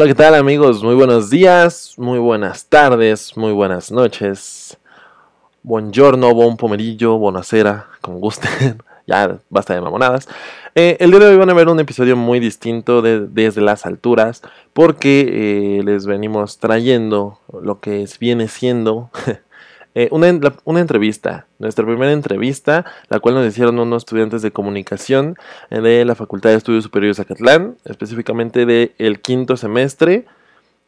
Hola, ¿qué tal amigos? Muy buenos días, muy buenas tardes, muy buenas noches. Buongiorno, bon pomerillo, bonacera, como gusten. ya basta de mamonadas. Eh, el día de hoy van a ver un episodio muy distinto de, desde las alturas porque eh, les venimos trayendo lo que viene siendo eh, una, una, entrevista, nuestra primera entrevista, la cual nos hicieron unos estudiantes de comunicación de la Facultad de Estudios Superiores de Acatlán, específicamente del quinto semestre.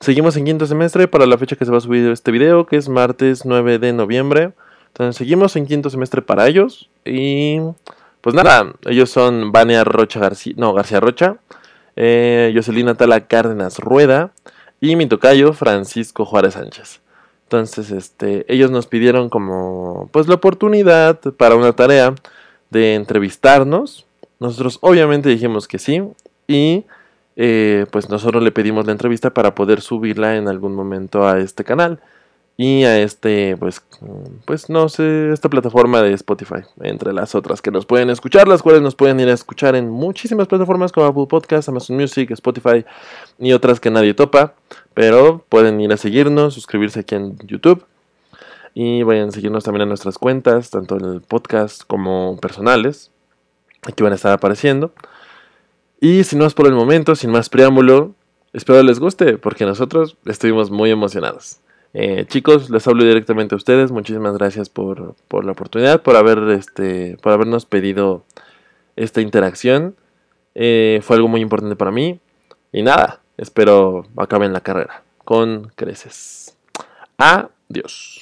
Seguimos en quinto semestre para la fecha que se va a subir este video, que es martes 9 de noviembre. Entonces seguimos en quinto semestre para ellos y pues nada, ellos son Vania Rocha García, no, García Rocha, eh, Jocelina Tala Cárdenas Rueda y mi tocayo Francisco Juárez Sánchez. Entonces, este, ellos nos pidieron como, pues la oportunidad para una tarea de entrevistarnos. Nosotros obviamente dijimos que sí y eh, pues nosotros le pedimos la entrevista para poder subirla en algún momento a este canal y a este, pues, pues no sé, esta plataforma de Spotify, entre las otras que nos pueden escuchar, las cuales nos pueden ir a escuchar en muchísimas plataformas como Apple Podcasts, Amazon Music, Spotify y otras que nadie topa, pero pueden ir a seguirnos, suscribirse aquí en YouTube y vayan a seguirnos también en nuestras cuentas, tanto en el podcast como personales, aquí van a estar apareciendo. Y si no es por el momento, sin más preámbulo, espero les guste, porque nosotros estuvimos muy emocionados. Eh, chicos, les hablo directamente a ustedes. Muchísimas gracias por, la oportunidad, por haber este, por habernos pedido esta interacción. Eh, fue algo muy importante para mí. Y nada, espero acaben la carrera con creces. Adiós.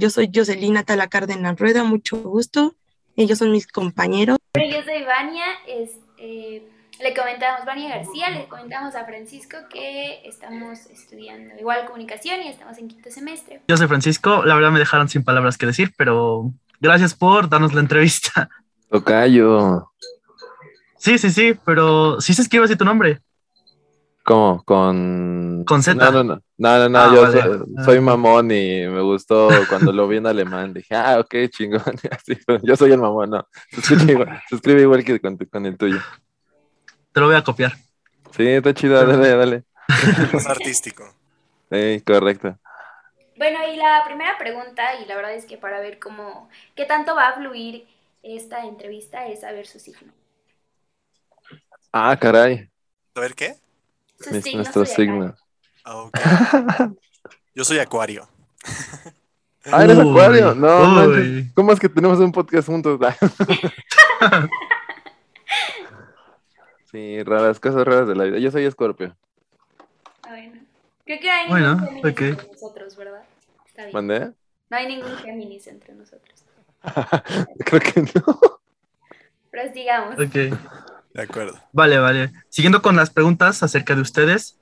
Yo soy Jocelina Tala Cárdenas Rueda, mucho gusto. Ellos son mis compañeros. yo soy Vania, eh, le comentamos, Vania García, le comentamos a Francisco que estamos estudiando igual comunicación y estamos en quinto semestre. Yo soy Francisco, la verdad me dejaron sin palabras que decir, pero gracias por darnos la entrevista. Tocayo. Sí, sí, sí, pero sí se escribe así tu nombre. ¿Cómo? Con. Con Z. No, no, no. No, no, ah, yo soy, ah. mamón y me gustó cuando lo vi en alemán. Dije, ah, ok, chingón. yo soy el mamón, no. Se escribe igual, que con, el tuyo. Te lo voy a copiar. Sí, está chido, dale, dale. Es artístico. Sí, correcto. Bueno, y la primera pregunta, y la verdad es que para ver cómo, qué tanto va a fluir esta entrevista, es saber su signo. Ah, caray. ¿A ver qué? nuestro signo. Yo soy Acuario. Ah, eres Acuario. No, ¿cómo es que tenemos un podcast juntos? sí, raras, cosas raras de la vida. Yo soy Escorpio. Bueno. Creo que hay bueno, ningún Géminis entre nosotros, ¿verdad? Está bien. ¿Mandé? No hay ningún Géminis entre nosotros. Creo que no. Pero digamos. Ok. De acuerdo. Vale, vale. Siguiendo con las preguntas acerca de ustedes,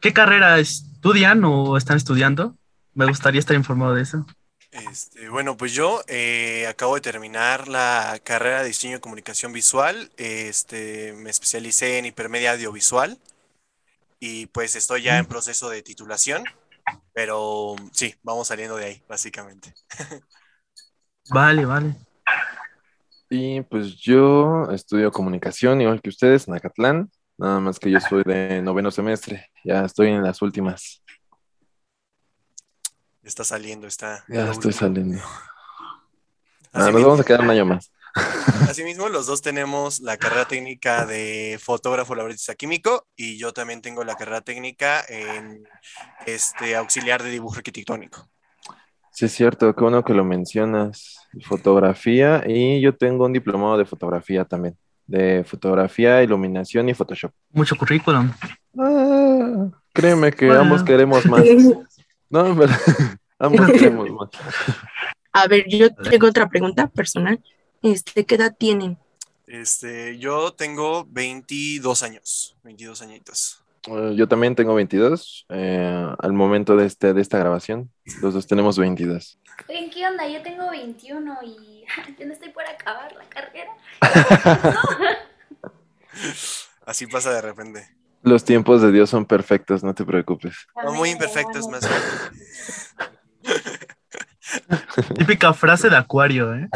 ¿qué carrera estudian o están estudiando? Me gustaría estar informado de eso. Este, bueno, pues yo eh, acabo de terminar la carrera de diseño y comunicación visual. Este, me especialicé en hipermedia audiovisual y pues estoy ya en proceso de titulación, pero sí, vamos saliendo de ahí, básicamente. Vale, vale. Y pues yo estudio comunicación, igual que ustedes, en Acatlán. Nada más que yo soy de noveno semestre. Ya estoy en las últimas. Está saliendo, está. Ya estoy saliendo. Ah, nos vamos a quedar un año más. Asimismo, los dos tenemos la carrera técnica de fotógrafo laborista químico y yo también tengo la carrera técnica en este auxiliar de dibujo arquitectónico. Sí, es cierto, qué bueno que lo mencionas. Fotografía y yo tengo un diplomado de fotografía también, de fotografía, iluminación y Photoshop. Mucho currículum. Ah, créeme que ambos queremos más. No, pero ambos queremos más. A ver, yo tengo otra pregunta personal. Este, ¿qué edad tienen? Este, yo tengo 22 años, 22 añitos. Eh, yo también tengo 22 eh, al momento de, este, de esta grabación. Los dos tenemos 22. Oye, ¿qué onda? Yo tengo 21 y yo no estoy por acabar la carrera. así pasa de repente. Los tiempos de Dios son perfectos, no te preocupes. No, muy imperfectos más. Típica frase de acuario, ¿eh?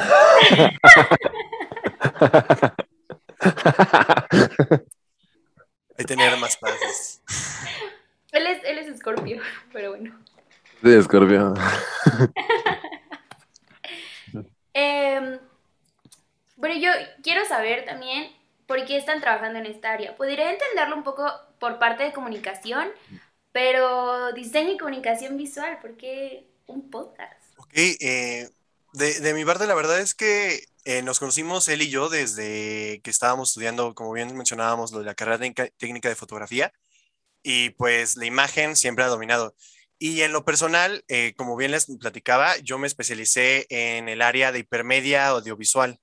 Hay que tener más pases. Él es, él es escorpio, pero bueno. Sí, Escorpio. Em, bueno, yo quiero saber también por qué están trabajando en esta área. Podría entenderlo un poco por parte de comunicación, pero diseño y comunicación visual, ¿por qué un podcast? Ok, eh, de, mi parte la verdad es que eh, nos conocimos él y yo desde que estábamos estudiando, como bien mencionábamos, la carrera técnica de fotografía y pues la imagen siempre ha dominado. Y en lo personal, eh, como bien les platicaba, yo me especialicé en el área de hipermedia audiovisual.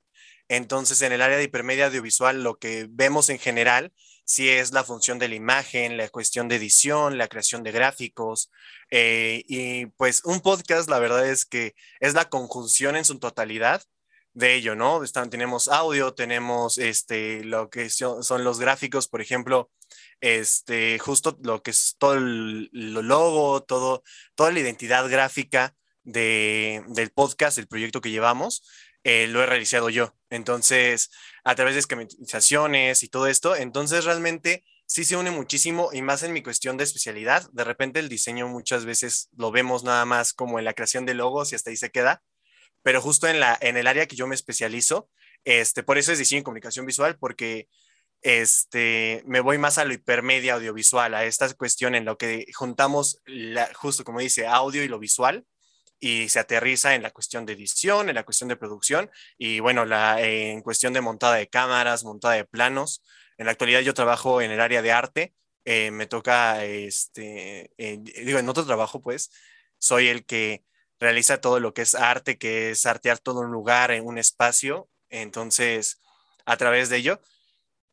Entonces, en el área de hipermedia audiovisual, lo que vemos en general, sí es la función de la imagen, la cuestión de edición, la creación de gráficos. eh, y pues un podcast, la verdad es que es la conjunción en su totalidad de ello, ¿no? Están, tenemos audio, tenemos este, lo que son, los gráficos, por ejemplo, este, justo lo que es todo el, lo logo, todo, toda la identidad gráfica de, del podcast, el proyecto que llevamos, eh, lo he realizado yo. Entonces, a través de esquematizaciones y todo esto, entonces realmente sí se une muchísimo y más en mi cuestión de especialidad. De repente el diseño muchas veces lo vemos nada más como en la creación de logos y hasta ahí se queda, pero justo en, la, en el área que yo me especializo, este, por eso es diseño y comunicación visual, porque este, me voy más a lo hipermedia audiovisual, a esta cuestión en lo que juntamos, la, justo como dice, audio y lo visual, y se aterriza en la cuestión de edición, en la cuestión de producción, y bueno, la, en cuestión de montada de cámaras, montada de planos. En la actualidad yo trabajo en el área de arte, eh, me toca, este, digo, en otro trabajo, pues, soy el que realiza todo lo que es arte, que es artear todo un lugar, en un espacio, entonces, a través de ello,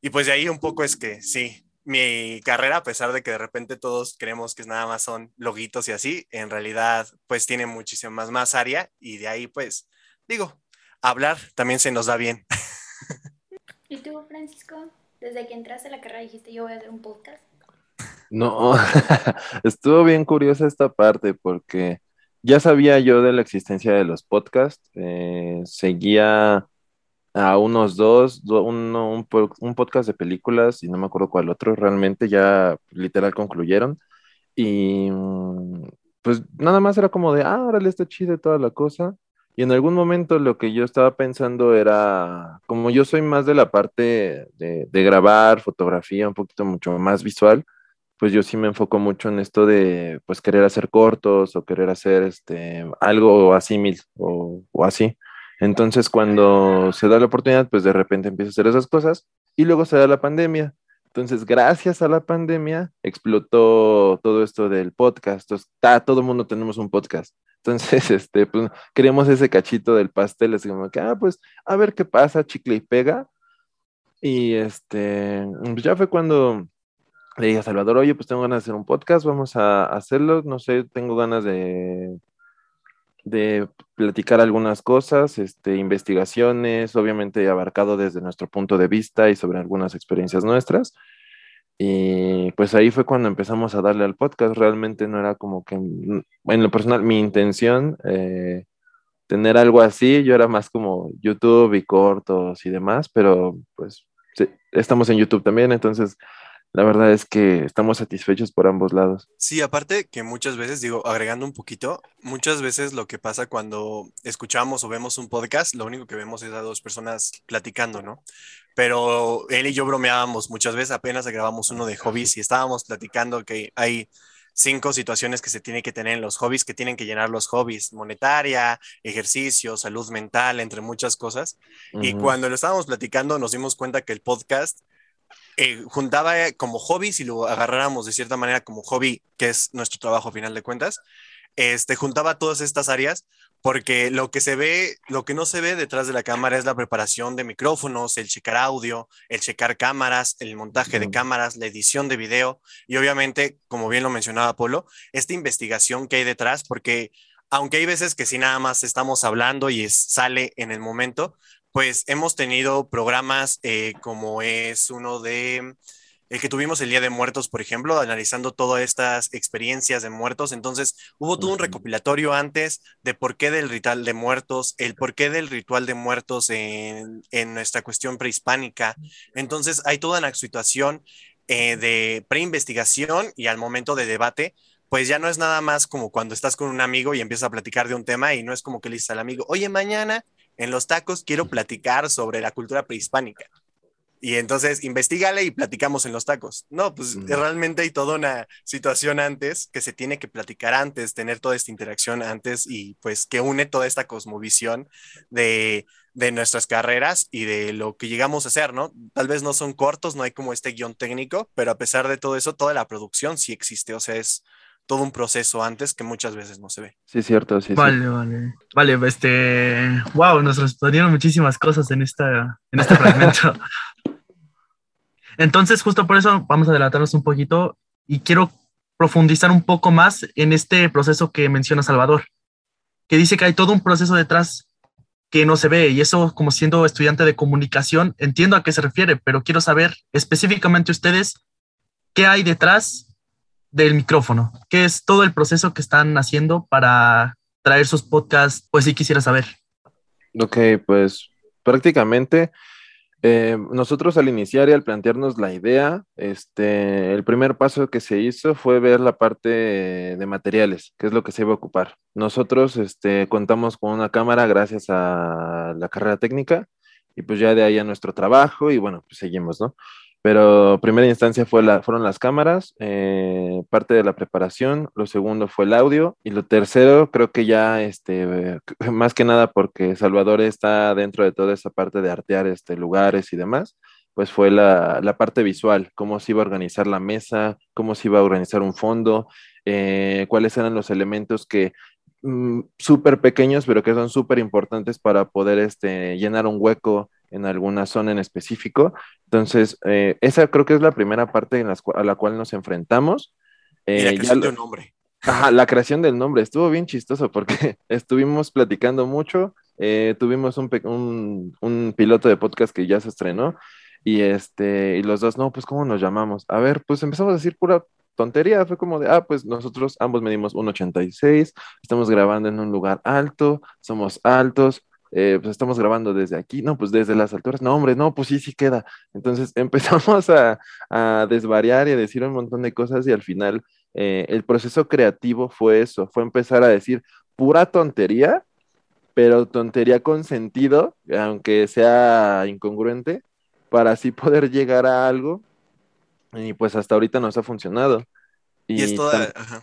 y pues de ahí un poco es que sí, mi carrera, a pesar de que de repente todos creemos que nada más son loguitos y así, en realidad pues tiene muchísimo más, más área y de ahí pues digo, hablar también se nos da bien. ¿Y tú, Francisco? Desde que entraste a la carrera dijiste yo voy a hacer un podcast. No, estuvo bien curiosa esta parte porque ya sabía yo de la existencia de los podcasts, eh, seguía a unos dos, do- uno- un, un podcast de películas y no me acuerdo cuál otro, realmente ya literal concluyeron y mm, pues nada más era como de, ah, órale, está chida toda la cosa. Y en algún momento lo que yo estaba pensando era, como yo soy más de la parte de, de grabar, fotografía, un poquito mucho más visual, pues yo sí me enfoco mucho en esto de, pues, querer hacer cortos o querer hacer, este, algo así, o, o así. Entonces, cuando se da la oportunidad, pues de repente empiezo a hacer esas cosas y luego se da la pandemia. Entonces, gracias a la pandemia, explotó todo esto del podcast. Ta- todo el mundo tenemos un podcast. Entonces, este, pues, queríamos ese cachito del pastel, así como que, ah, pues, a ver qué pasa, chicle y pega. Y este, pues ya fue cuando le dije a Salvador, oye, pues tengo ganas de hacer un podcast, vamos a hacerlo. No sé, tengo ganas de, de platicar algunas cosas, este, investigaciones, obviamente abarcado desde nuestro punto de vista y sobre algunas experiencias nuestras. Y pues ahí fue cuando empezamos a darle al podcast. Realmente no era como que, mm, en lo personal, mi intención eh, tener algo así. Yo era más como YouTube y cortos y demás, pero pues estamos en YouTube también, entonces la verdad es que estamos satisfechos por ambos lados. Sí, aparte que muchas veces, digo, agregando un poquito, muchas veces lo que pasa cuando escuchamos o vemos un podcast, lo único que vemos es a dos personas platicando, ¿no? Pero él y yo bromeábamos muchas veces, apenas grabamos uno de hobbies y estábamos platicando que hay cinco situaciones que se tiene que tener en los hobbies, que tienen que llenar los hobbies, monetaria, ejercicio, salud mental, entre muchas cosas. Y cuando lo estábamos platicando nos dimos cuenta que el podcast eh, juntaba eh, como hobby, si lo agarráramos de cierta manera como hobby, que es nuestro trabajo a final de cuentas, este, juntaba todas estas áreas porque lo que se ve, lo que no se ve detrás de la cámara es la preparación de micrófonos, el checar audio, el checar cámaras, el montaje de cámaras, la edición de video y obviamente, como bien lo mencionaba Polo, esta investigación que hay detrás, porque aunque hay veces que sí nada más estamos hablando y es- sale en el momento, pues hemos tenido programas eh, como es uno de el que tuvimos el Día de Muertos, por ejemplo, analizando todas estas experiencias de muertos. Entonces, hubo todo un recopilatorio antes de por qué del ritual de muertos, el por qué del ritual de muertos en, en nuestra cuestión prehispánica. Entonces, hay toda una situación eh, de preinvestigación y al momento de debate, pues ya no es nada más como cuando estás con un amigo y empiezas a platicar de un tema y no es como que le dices al amigo, oye, mañana en los tacos quiero platicar sobre la cultura prehispánica y entonces investigale y platicamos en los tacos. No, pues realmente hay toda una situación antes que se tiene que platicar antes, tener toda esta interacción antes y pues que une toda esta cosmovisión de, de nuestras carreras y de lo que llegamos a hacer, ¿no? Tal vez no son cortos, no hay como este guion técnico, pero a pesar de todo eso, toda la producción sí existe, o sea, es todo un proceso antes que muchas veces no se ve. Sí, cierto, sí. Vale, vale. Vale, este, wow, nos respondieron muchísimas cosas en, esta, en este fragmento. Entonces, justo por eso vamos a adelantarnos un poquito y quiero profundizar un poco más en este proceso que menciona Salvador, que dice que hay todo un proceso detrás que no se ve y eso como siendo estudiante de comunicación entiendo a qué se refiere, pero quiero saber específicamente ustedes qué hay detrás del micrófono, qué es todo el proceso que están haciendo para traer sus podcasts, pues sí quisiera saber. Ok, pues prácticamente eh, nosotros al iniciar y al plantearnos la idea, este, el primer paso que se hizo fue ver la parte de materiales, que es lo que se iba a ocupar. Nosotros este, contamos con una cámara gracias a la carrera técnica y pues ya de ahí a nuestro trabajo y bueno, pues seguimos, ¿no? Pero primera instancia fueron las cámaras, eh, parte de la preparación, lo segundo fue el audio y lo tercero creo que ya, este, más que nada porque Salvador está dentro de toda esa parte de artear este, lugares y demás, pues fue la, la parte visual, cómo se iba a organizar la mesa, cómo se iba a organizar un fondo, eh, cuáles eran los elementos que mm, súper pequeños, pero que son súper importantes para poder este, llenar un hueco en alguna zona en específico. Entonces, eh, esa creo que es la primera parte en a la cual nos enfrentamos. y la eh, creación del nombre. Ajá, la creación del nombre. Estuvo bien chistoso porque estuvimos platicando mucho. Eh, tuvimos un, un, piloto de podcast que ya se estrenó. Y, este, y los dos, no, pues, ¿cómo nos llamamos? A ver, pues empezamos a decir pura tontería. Fue como de, ah, pues nosotros ambos medimos 1,86, estamos grabando en un lugar alto, somos altos, eh, pues estamos grabando desde aquí, no, pues desde las alturas, no, hombre, no, pues sí, sí queda. Entonces empezamos a, desvariar y a decir un montón de cosas y al final eh, el proceso creativo fue eso, fue empezar a decir pura tontería, pero tontería con sentido, aunque sea incongruente, para así poder llegar a algo. Y pues hasta ahorita nos ha funcionado. Y, es toda... Ajá.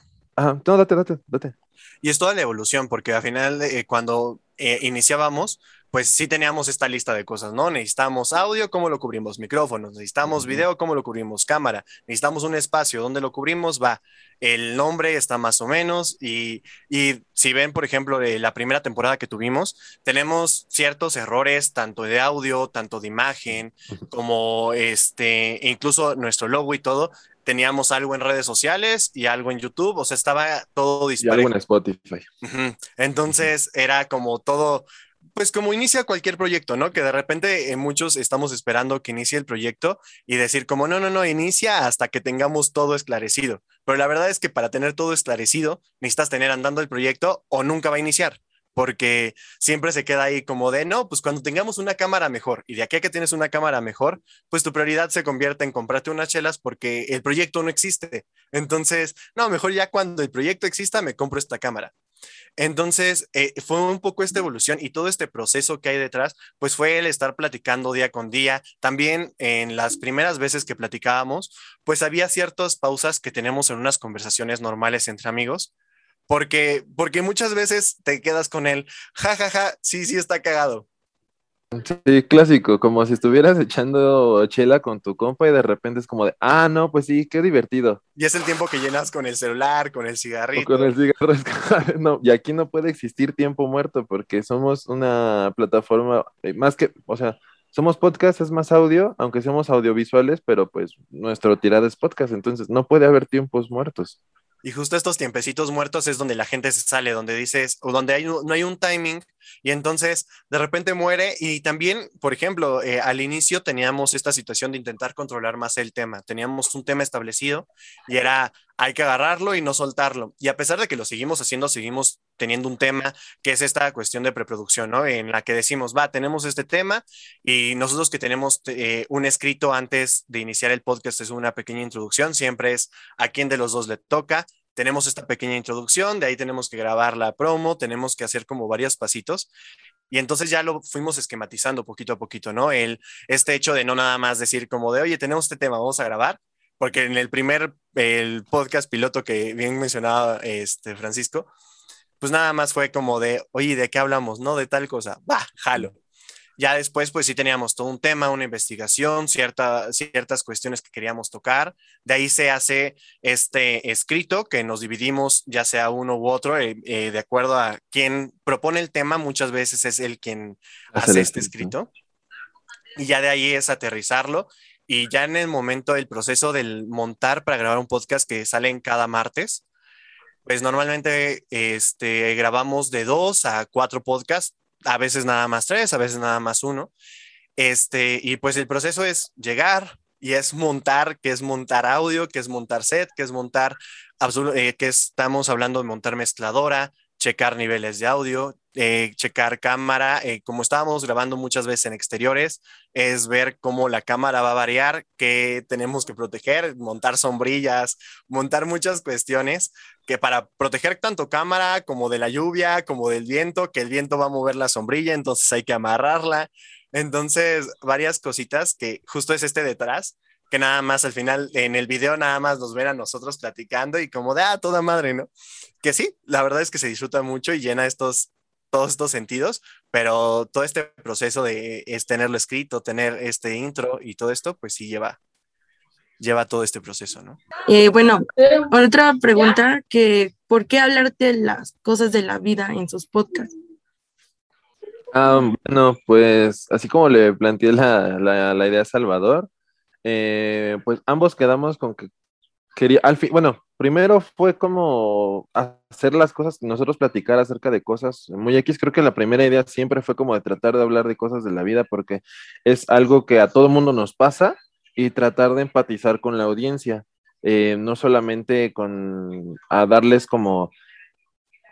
No, date, date, date. Y es toda la evolución, porque al final, eh, cuando eh, iniciábamos, pues sí teníamos esta lista de cosas, ¿no? Necesitamos audio, ¿cómo lo cubrimos? Micrófonos, necesitamos video, ¿cómo lo cubrimos? Cámara, necesitamos un espacio, ¿dónde lo cubrimos? Va, el nombre está más o menos y, y si ven, por ejemplo, de la primera temporada que tuvimos, tenemos ciertos errores, tanto de audio, tanto de imagen, como este, incluso nuestro logo y todo, teníamos algo en redes sociales y algo en YouTube, o sea, estaba todo disponible. Y algo en Spotify. Entonces era como todo, pues como inicia cualquier proyecto, ¿no? Que de repente eh, muchos estamos esperando que inicie el proyecto y decir como, no, no, no, inicia hasta que tengamos todo esclarecido. Pero la verdad es que para tener todo esclarecido necesitas tener andando el proyecto o nunca va a iniciar porque siempre se queda ahí como de, no, pues cuando tengamos una cámara mejor y de aquí a que tienes una cámara mejor, pues tu prioridad se convierte en comprarte unas chelas porque el proyecto no existe. Entonces, no, mejor ya cuando el proyecto exista me compro esta cámara. Entonces, eh, fue un poco esta evolución y todo este proceso que hay detrás, pues fue el estar platicando día con día. También en las primeras veces que platicábamos, pues había ciertas pausas que tenemos en unas conversaciones normales entre amigos, porque, porque muchas veces te quedas con él, jajaja, ja, ja, sí, sí está cagado. Sí, clásico, como si estuvieras echando chela con tu compa y de repente es como de, ah, no, pues sí, qué divertido. Y es el tiempo que llenas con el celular, con el cigarrito. con el cigarro. no, y aquí no puede existir tiempo muerto porque somos una plataforma, eh, más que, o sea, somos podcast, es más audio, aunque seamos audiovisuales, pero pues nuestro tirada es podcast, entonces no puede haber tiempos muertos. Y justo estos tiempecitos muertos es donde la gente se sale, donde dices, o donde hay, no hay un timing y entonces de repente muere. Y también, por ejemplo, eh, al inicio teníamos esta situación de intentar controlar más el tema. Teníamos un tema establecido y era, hay que agarrarlo y no soltarlo. Y a pesar de que lo seguimos haciendo, seguimos teniendo un tema que es esta cuestión de preproducción, ¿no? En la que decimos, va, tenemos este tema y nosotros que tenemos eh, un escrito antes de iniciar el podcast es una pequeña introducción, siempre es a quién de los dos le toca tenemos esta pequeña introducción, de ahí tenemos que grabar la promo, tenemos que hacer como varios pasitos. Y entonces ya lo fuimos esquematizando poquito a poquito, ¿no? El, este hecho de no nada más decir como de, oye, tenemos este tema, vamos a grabar, porque en el primer, el podcast piloto que bien mencionaba este Francisco, pues nada más fue como de, oye, ¿de qué hablamos? No, de tal cosa, va, jalo. Ya después, pues sí teníamos todo un tema, una investigación, cierta, ciertas cuestiones que queríamos tocar. De ahí se hace este escrito que nos dividimos, ya sea uno u otro, eh, eh, de acuerdo a quien propone el tema, muchas veces es el quien hace, este escrito. Y ya de ahí es aterrizarlo. Y ya en el momento del proceso del montar para grabar un podcast que sale en cada martes, pues normalmente este, grabamos de dos a cuatro podcasts a veces nada más tres, a veces nada más uno. Este, y pues el proceso es llegar y es montar, que es montar audio, que es montar set, que es montar, eh, que estamos hablando de montar mezcladora, checar niveles de audio, eh, checar cámara, eh, como estábamos grabando muchas veces en exteriores, es ver cómo la cámara va a variar, qué tenemos que proteger, montar sombrillas, montar muchas cuestiones que para proteger tanto cámara como de la lluvia, como del viento, que el viento va a mover la sombrilla, entonces hay que amarrarla. Entonces, varias cositas que justo es este detrás, que nada más al final en el video nada más nos ven a nosotros platicando y como de, ah, toda madre, ¿no? Que sí, la verdad es que se disfruta mucho y llena estos todos estos sentidos, pero todo este proceso de es tenerlo escrito, tener este intro y todo esto, pues sí lleva, lleva todo este proceso, ¿no? Eh, bueno, otra pregunta, que ¿por qué hablar de las cosas de la vida en sus podcasts? Ah, bueno, pues así como le planteé la, la, idea a Salvador, eh, pues ambos quedamos con que quería, al fin, bueno, primero fue como hacer las cosas, nosotros platicar acerca de cosas muy X, creo que la primera idea siempre fue como de tratar de hablar de cosas de la vida porque es algo que a todo mundo nos pasa y tratar de empatizar con la audiencia, eh, no solamente con a darles como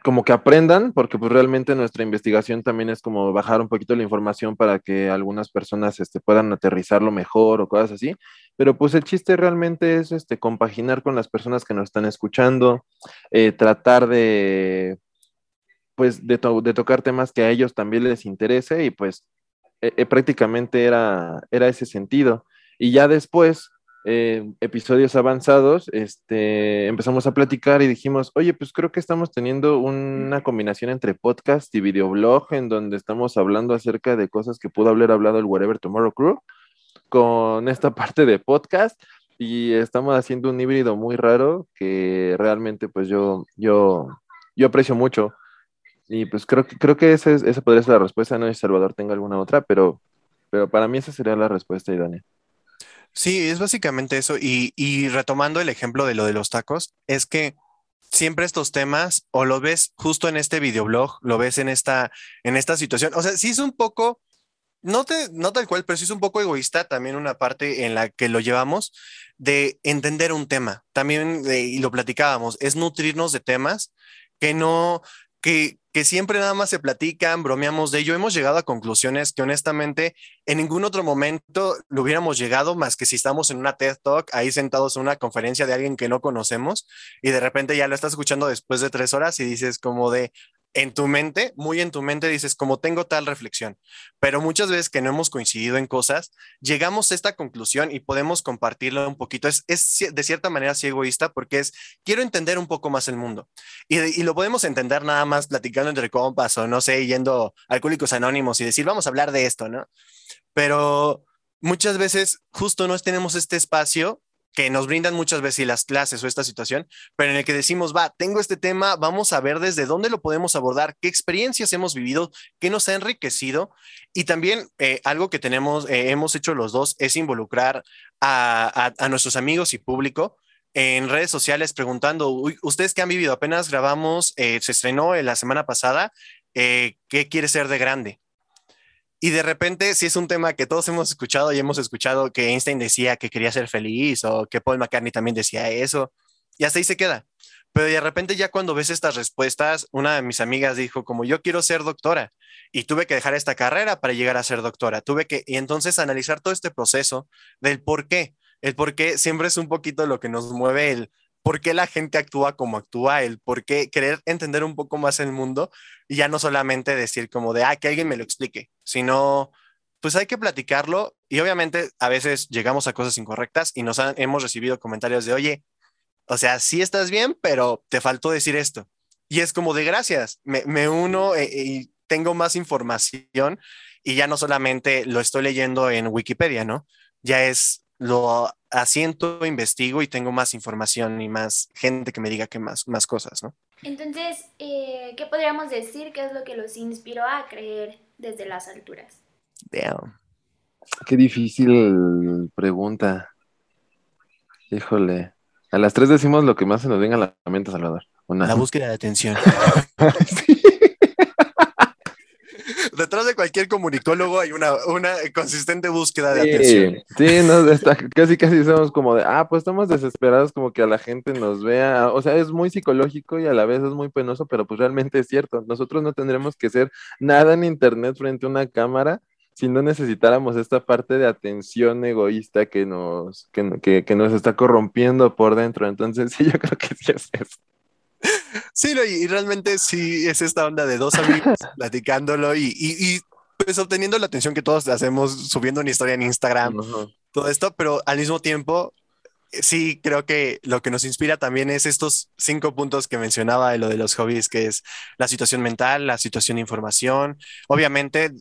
como que aprendan, porque pues realmente nuestra investigación también es como bajar un poquito la información para que algunas personas este, puedan aterrizarlo mejor o cosas así, pero pues el chiste realmente es este, compaginar con las personas que nos están escuchando, eh, tratar de, pues, de, de, tocar temas que a ellos también les interese y pues e, e, prácticamente era, era ese sentido. Y ya después, eh, episodios avanzados, este, empezamos a platicar y dijimos, oye, pues creo que estamos teniendo una combinación entre podcast y videoblog en donde estamos hablando acerca de cosas que pudo haber hablado el Whatever Tomorrow Crew con esta parte de podcast y estamos haciendo un híbrido muy raro que realmente pues yo, yo, yo aprecio mucho. Y pues creo, creo que esa, esa podría ser la respuesta, no sé si Salvador tenga alguna otra, pero, pero para mí esa sería la respuesta, Daniel. Sí, es básicamente eso. Y, retomando el ejemplo de lo de los tacos, es que siempre estos temas, o lo ves justo en este videoblog, lo ves en esta, en esta situación. O sea, sí es un poco, no, te, no tal cual, pero sí es un poco egoísta también una parte en la que lo llevamos de entender un tema. También, y lo platicábamos, es nutrirnos de temas que no, que, que siempre nada más se platican, bromeamos de ello. Hemos llegado a conclusiones que honestamente en ningún otro momento lo hubiéramos llegado más que si estamos en una TED Talk ahí sentados en una conferencia de alguien que no conocemos y de repente ya lo estás escuchando después de tres horas y dices como de, en tu mente, muy en tu mente dices, como tengo tal reflexión, pero muchas veces que no hemos coincidido en cosas, llegamos a esta conclusión y podemos compartirlo un poquito. Es, de cierta manera así egoísta porque es, quiero entender un poco más el mundo. Y, lo podemos entender nada más platicando entre compas o no sé, yendo a Alcohólicos Anónimos y decir, vamos a hablar de esto, ¿no? Pero muchas veces justo no tenemos este espacio que nos brindan muchas veces las clases o esta situación, pero en el que decimos, va, tengo este tema, vamos a ver desde dónde lo podemos abordar, qué experiencias hemos vivido, qué nos ha enriquecido. Y también eh, algo que tenemos, eh, hemos hecho los dos es involucrar a, a, nuestros amigos y público en redes sociales preguntando, ustedes qué han vivido, apenas grabamos, eh, se estrenó la semana pasada, ¿qué quiere ser de grande? Y de repente, si es un tema que todos hemos escuchado y hemos escuchado que Einstein decía que quería ser feliz o que Paul McCartney también decía eso, y hasta ahí se queda. Pero de repente ya cuando ves estas respuestas, una de mis amigas dijo como yo quiero ser doctora y tuve que dejar esta carrera para llegar a ser doctora. Tuve que, y entonces analizar todo este proceso del por qué. El por qué siempre es un poquito lo que nos mueve el por qué la gente actúa como actúa, el por qué querer entender un poco más el mundo y ya no solamente decir como de, ah, que alguien me lo explique, sino pues hay que platicarlo y obviamente a veces llegamos a cosas incorrectas y nos hemos recibido comentarios de, oye, o sea, sí estás bien, pero te faltó decir esto. Y es como de gracias, me, uno eh, y tengo más información y ya no solamente lo estoy leyendo en Wikipedia, ¿no? Ya es lo asiento, investigo y tengo más información y más gente que me diga que más, más cosas, ¿no? Entonces, eh, ¿qué podríamos decir que es lo que los inspiró a creer desde las alturas? Damn. Qué difícil pregunta. Híjole. A las tres decimos lo que más se nos venga a la mente, Salvador. La búsqueda de atención. Detrás de cualquier comunicólogo hay una, una consistente búsqueda de atención. Sí, no, casi casi somos como de, ah, pues estamos desesperados como que a la gente nos vea. O sea, es muy psicológico y a la vez es muy penoso, pero pues realmente es cierto. Nosotros no tendremos que ser nada en internet frente a una cámara si no necesitáramos esta parte de atención egoísta que nos, que, que, nos está corrompiendo por dentro. Entonces, sí, yo creo que sí es eso. Sí, y realmente sí es esta onda de dos amigos platicándolo y, y, pues obteniendo la atención que todos hacemos subiendo una historia en Instagram, todo esto, pero al mismo tiempo sí creo que lo que nos inspira también es estos cinco puntos que mencionaba de lo de los hobbies, que es la situación mental, la situación de información, obviamente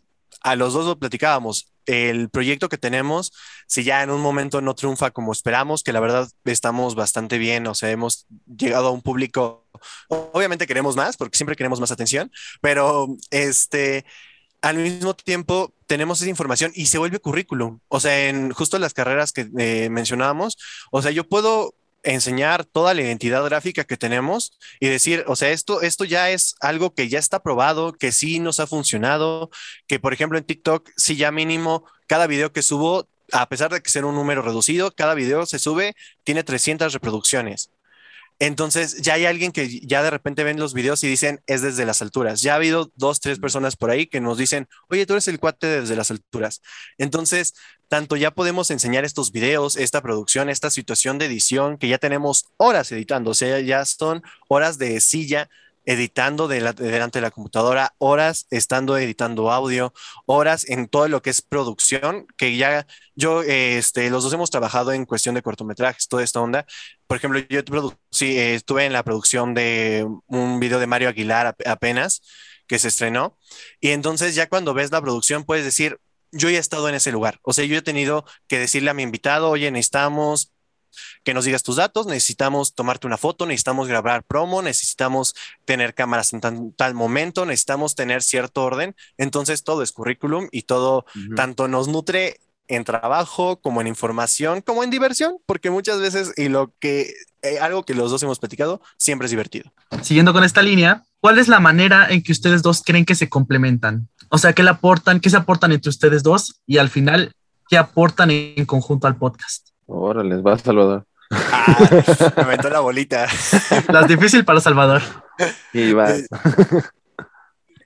a los dos lo platicábamos. El proyecto que tenemos, si ya en un momento no triunfa como esperamos, que la verdad estamos bastante bien, o sea, hemos llegado a un público, obviamente queremos más, porque siempre queremos más atención, pero este, al mismo tiempo tenemos esa información y se vuelve currículum. O sea, en justo las carreras que eh, mencionábamos, o sea, yo puedo enseñar toda la identidad gráfica que tenemos y decir, o sea, esto, esto ya es algo que ya está probado, que sí nos ha funcionado, que por ejemplo en TikTok, sí ya mínimo, cada video que subo, a pesar de que sea un número reducido, cada video se sube, tiene 300 reproducciones. Entonces ya hay alguien que ya de repente ven los videos y dicen es desde las alturas. Ya ha habido dos, tres personas por ahí que nos dicen, oye, tú eres el cuate desde las alturas. Entonces, tanto ya podemos enseñar estos videos, esta producción, esta situación de edición que ya tenemos horas editando, o sea, ya son horas de silla editando delante de la computadora, horas estando editando audio, horas en todo lo que es producción, que ya yo, este, los dos hemos trabajado en cuestión de cortometrajes, toda esta onda. Por ejemplo, yo estuve en la producción de un video de Mario Aguilar apenas, que se estrenó, y entonces ya cuando ves la producción puedes decir, yo ya he estado en ese lugar, o sea, yo he tenido que decirle a mi invitado, oye, necesitamos que nos digas tus datos, necesitamos tomarte una foto, necesitamos grabar promo, necesitamos tener cámaras en tal momento, necesitamos tener cierto orden. Entonces todo es currículum y todo tanto nos nutre en trabajo como en información, como en diversión, porque muchas veces y lo que eh, algo que los dos hemos platicado siempre es divertido. Siguiendo con esta línea, ¿cuál es la manera en que ustedes dos creen que se complementan? O sea, ¿qué le aportan, qué se aportan entre ustedes dos y al final qué aportan en conjunto al podcast? Órale, va a Salvador. Ah, me aventó la bolita. La difícil para Salvador. Y va.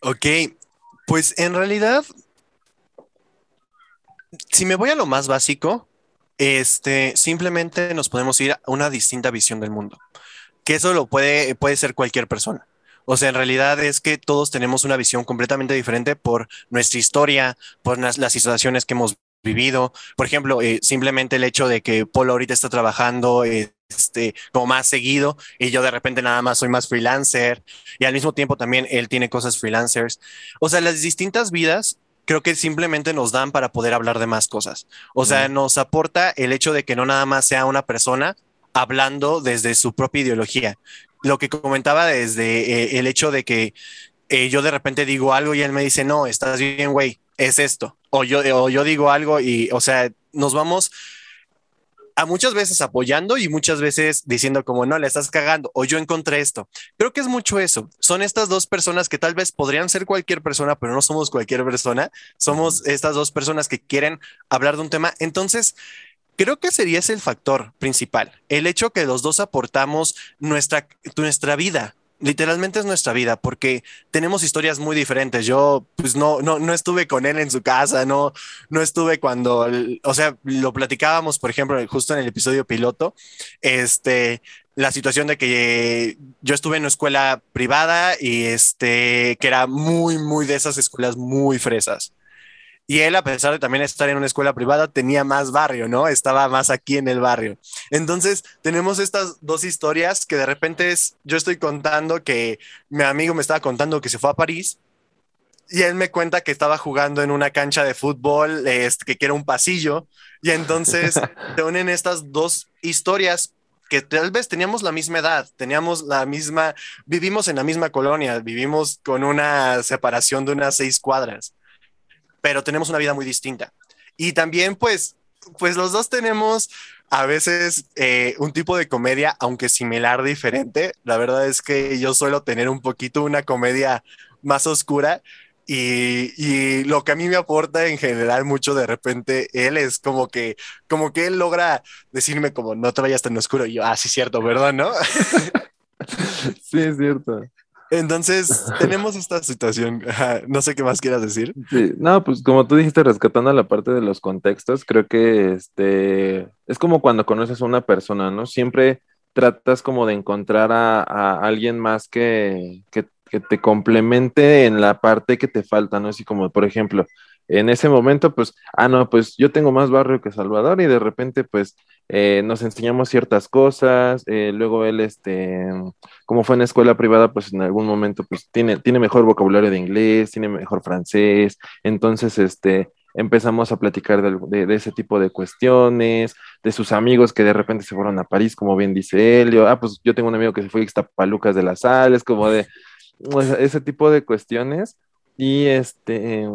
ok, pues en realidad, si me voy a lo más básico, este, simplemente nos podemos ir a una distinta visión del mundo. Que eso lo puede, puede ser cualquier persona. O sea, en realidad es que todos tenemos una visión completamente diferente por nuestra historia, por las, las situaciones que hemos vivido. Por ejemplo, eh, simplemente el hecho de que Polo ahorita está trabajando este, como más seguido y yo de repente nada más soy más freelancer y al mismo tiempo también él tiene cosas freelancers. O sea, las distintas vidas creo que simplemente nos dan para poder hablar de más cosas. O sea, nos aporta el hecho de que no nada más sea una persona hablando desde su propia ideología. Lo que comentaba desde eh, el hecho de que eh, yo de repente digo algo y él me dice, no, estás bien, güey, es esto. O yo, o yo digo algo y, o sea, nos vamos a muchas veces apoyando y muchas veces diciendo como no, le estás cagando o yo encontré esto. Creo que es mucho eso. Son estas dos personas que tal vez podrían ser cualquier persona, pero no somos cualquier persona. Somos estas dos personas que quieren hablar de un tema. Entonces, creo que sería ese el factor principal. El hecho que los dos aportamos nuestra, nuestra vida, literalmente es nuestra vida, porque tenemos historias muy diferentes. Yo, pues no, no, no estuve con él en su casa, no, no estuve cuando, o sea, lo platicábamos, por ejemplo, justo en el episodio piloto, este, la situación de que yo estuve en una escuela privada y este, que era muy, muy de esas escuelas muy fresas. Y él, a pesar de también estar en una escuela privada, tenía más barrio, ¿no? Estaba más aquí en el barrio. Entonces, tenemos estas dos historias que de repente es, yo estoy contando que mi amigo me estaba contando que se fue a París y él me cuenta que estaba jugando en una cancha de fútbol, este, que era un pasillo. Y entonces se unen estas dos historias que tal vez teníamos la misma edad, teníamos la misma, vivimos en la misma colonia, vivimos con una separación de unas seis cuadras pero tenemos una vida muy distinta. Y también, pues, pues los dos tenemos a veces eh, un tipo de comedia, aunque similar, diferente. La verdad es que yo suelo tener un poquito una comedia más oscura. Y, y, lo que a mí me aporta en general mucho de repente él es como que como que él logra decirme como no te vayas tan oscuro y yo ah sí cierto verdad no sí es cierto entonces, tenemos esta situación. No sé qué más quieras decir. No, pues como tú dijiste, rescatando la parte de los contextos, creo que este es como cuando conoces a una persona, ¿no? Siempre tratas como de encontrar a, alguien más que, que, que, te complemente en la parte que te falta, ¿no? Así como, por ejemplo, en ese momento, pues, ah, no, pues yo tengo más barrio que Salvador y de repente, pues, eh, nos enseñamos ciertas cosas, eh, luego él, este, como fue en escuela privada, pues en algún momento, pues tiene, tiene mejor vocabulario de inglés, tiene mejor francés, entonces, este, empezamos a platicar de, de, ese tipo de cuestiones, de sus amigos que de repente se fueron a París, como bien dice Helio, ah, pues yo tengo un amigo que se fue a Ixtapalucas de las Sales, como de ese tipo de cuestiones, y este,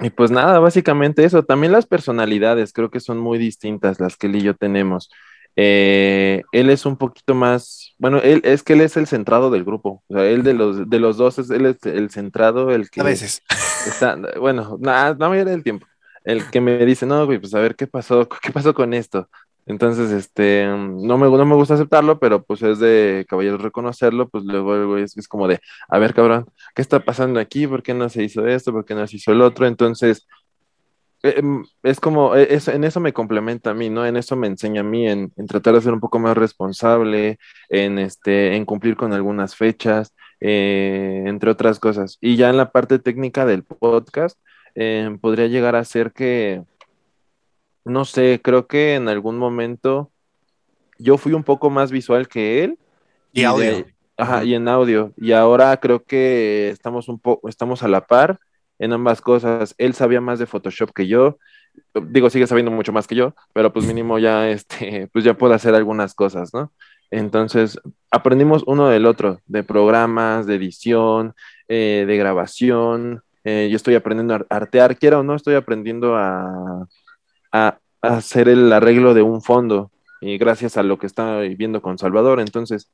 y pues nada, básicamente eso. También las personalidades creo que son muy distintas las que él y yo tenemos. Eh, él es un poquito más, bueno, él es que él es el centrado del grupo. O sea, él de los, de los dos es él es el centrado, el que. A veces. Está, bueno, nada, la mayoría del tiempo. El que me dice, no, güey, pues a ver qué pasó, qué pasó con esto. Entonces, este, no me, no me gusta aceptarlo, pero pues es de caballero reconocerlo, pues luego es, es, como de, a ver, cabrón, ¿qué está pasando aquí? ¿Por qué no se hizo esto? ¿Por qué no se hizo el otro? Entonces, eh, em, es como, e, es, en eso me complementa a mí, ¿no? En eso me enseña a mí, en, en, tratar de ser un poco más responsable, en, este, en cumplir con algunas fechas, eh, entre otras cosas. Y ya en la parte técnica del podcast, eh, podría llegar a ser que no sé, creo que en algún momento yo fui un poco más visual que él. Y, audio. ajá, y en audio. Y ahora creo que estamos un poco, estamos a la par en ambas cosas. Él sabía más de Photoshop que yo. Digo, sigue sabiendo mucho más que yo, pero pues mínimo ya, este, pues ya puedo hacer algunas cosas, ¿no? Entonces, aprendimos uno del otro, de programas, de edición, eh, de grabación. Eh, yo estoy aprendiendo a artear, quiera o no, estoy aprendiendo a, a, hacer el arreglo de un fondo y gracias a lo que está viendo con Salvador. Entonces,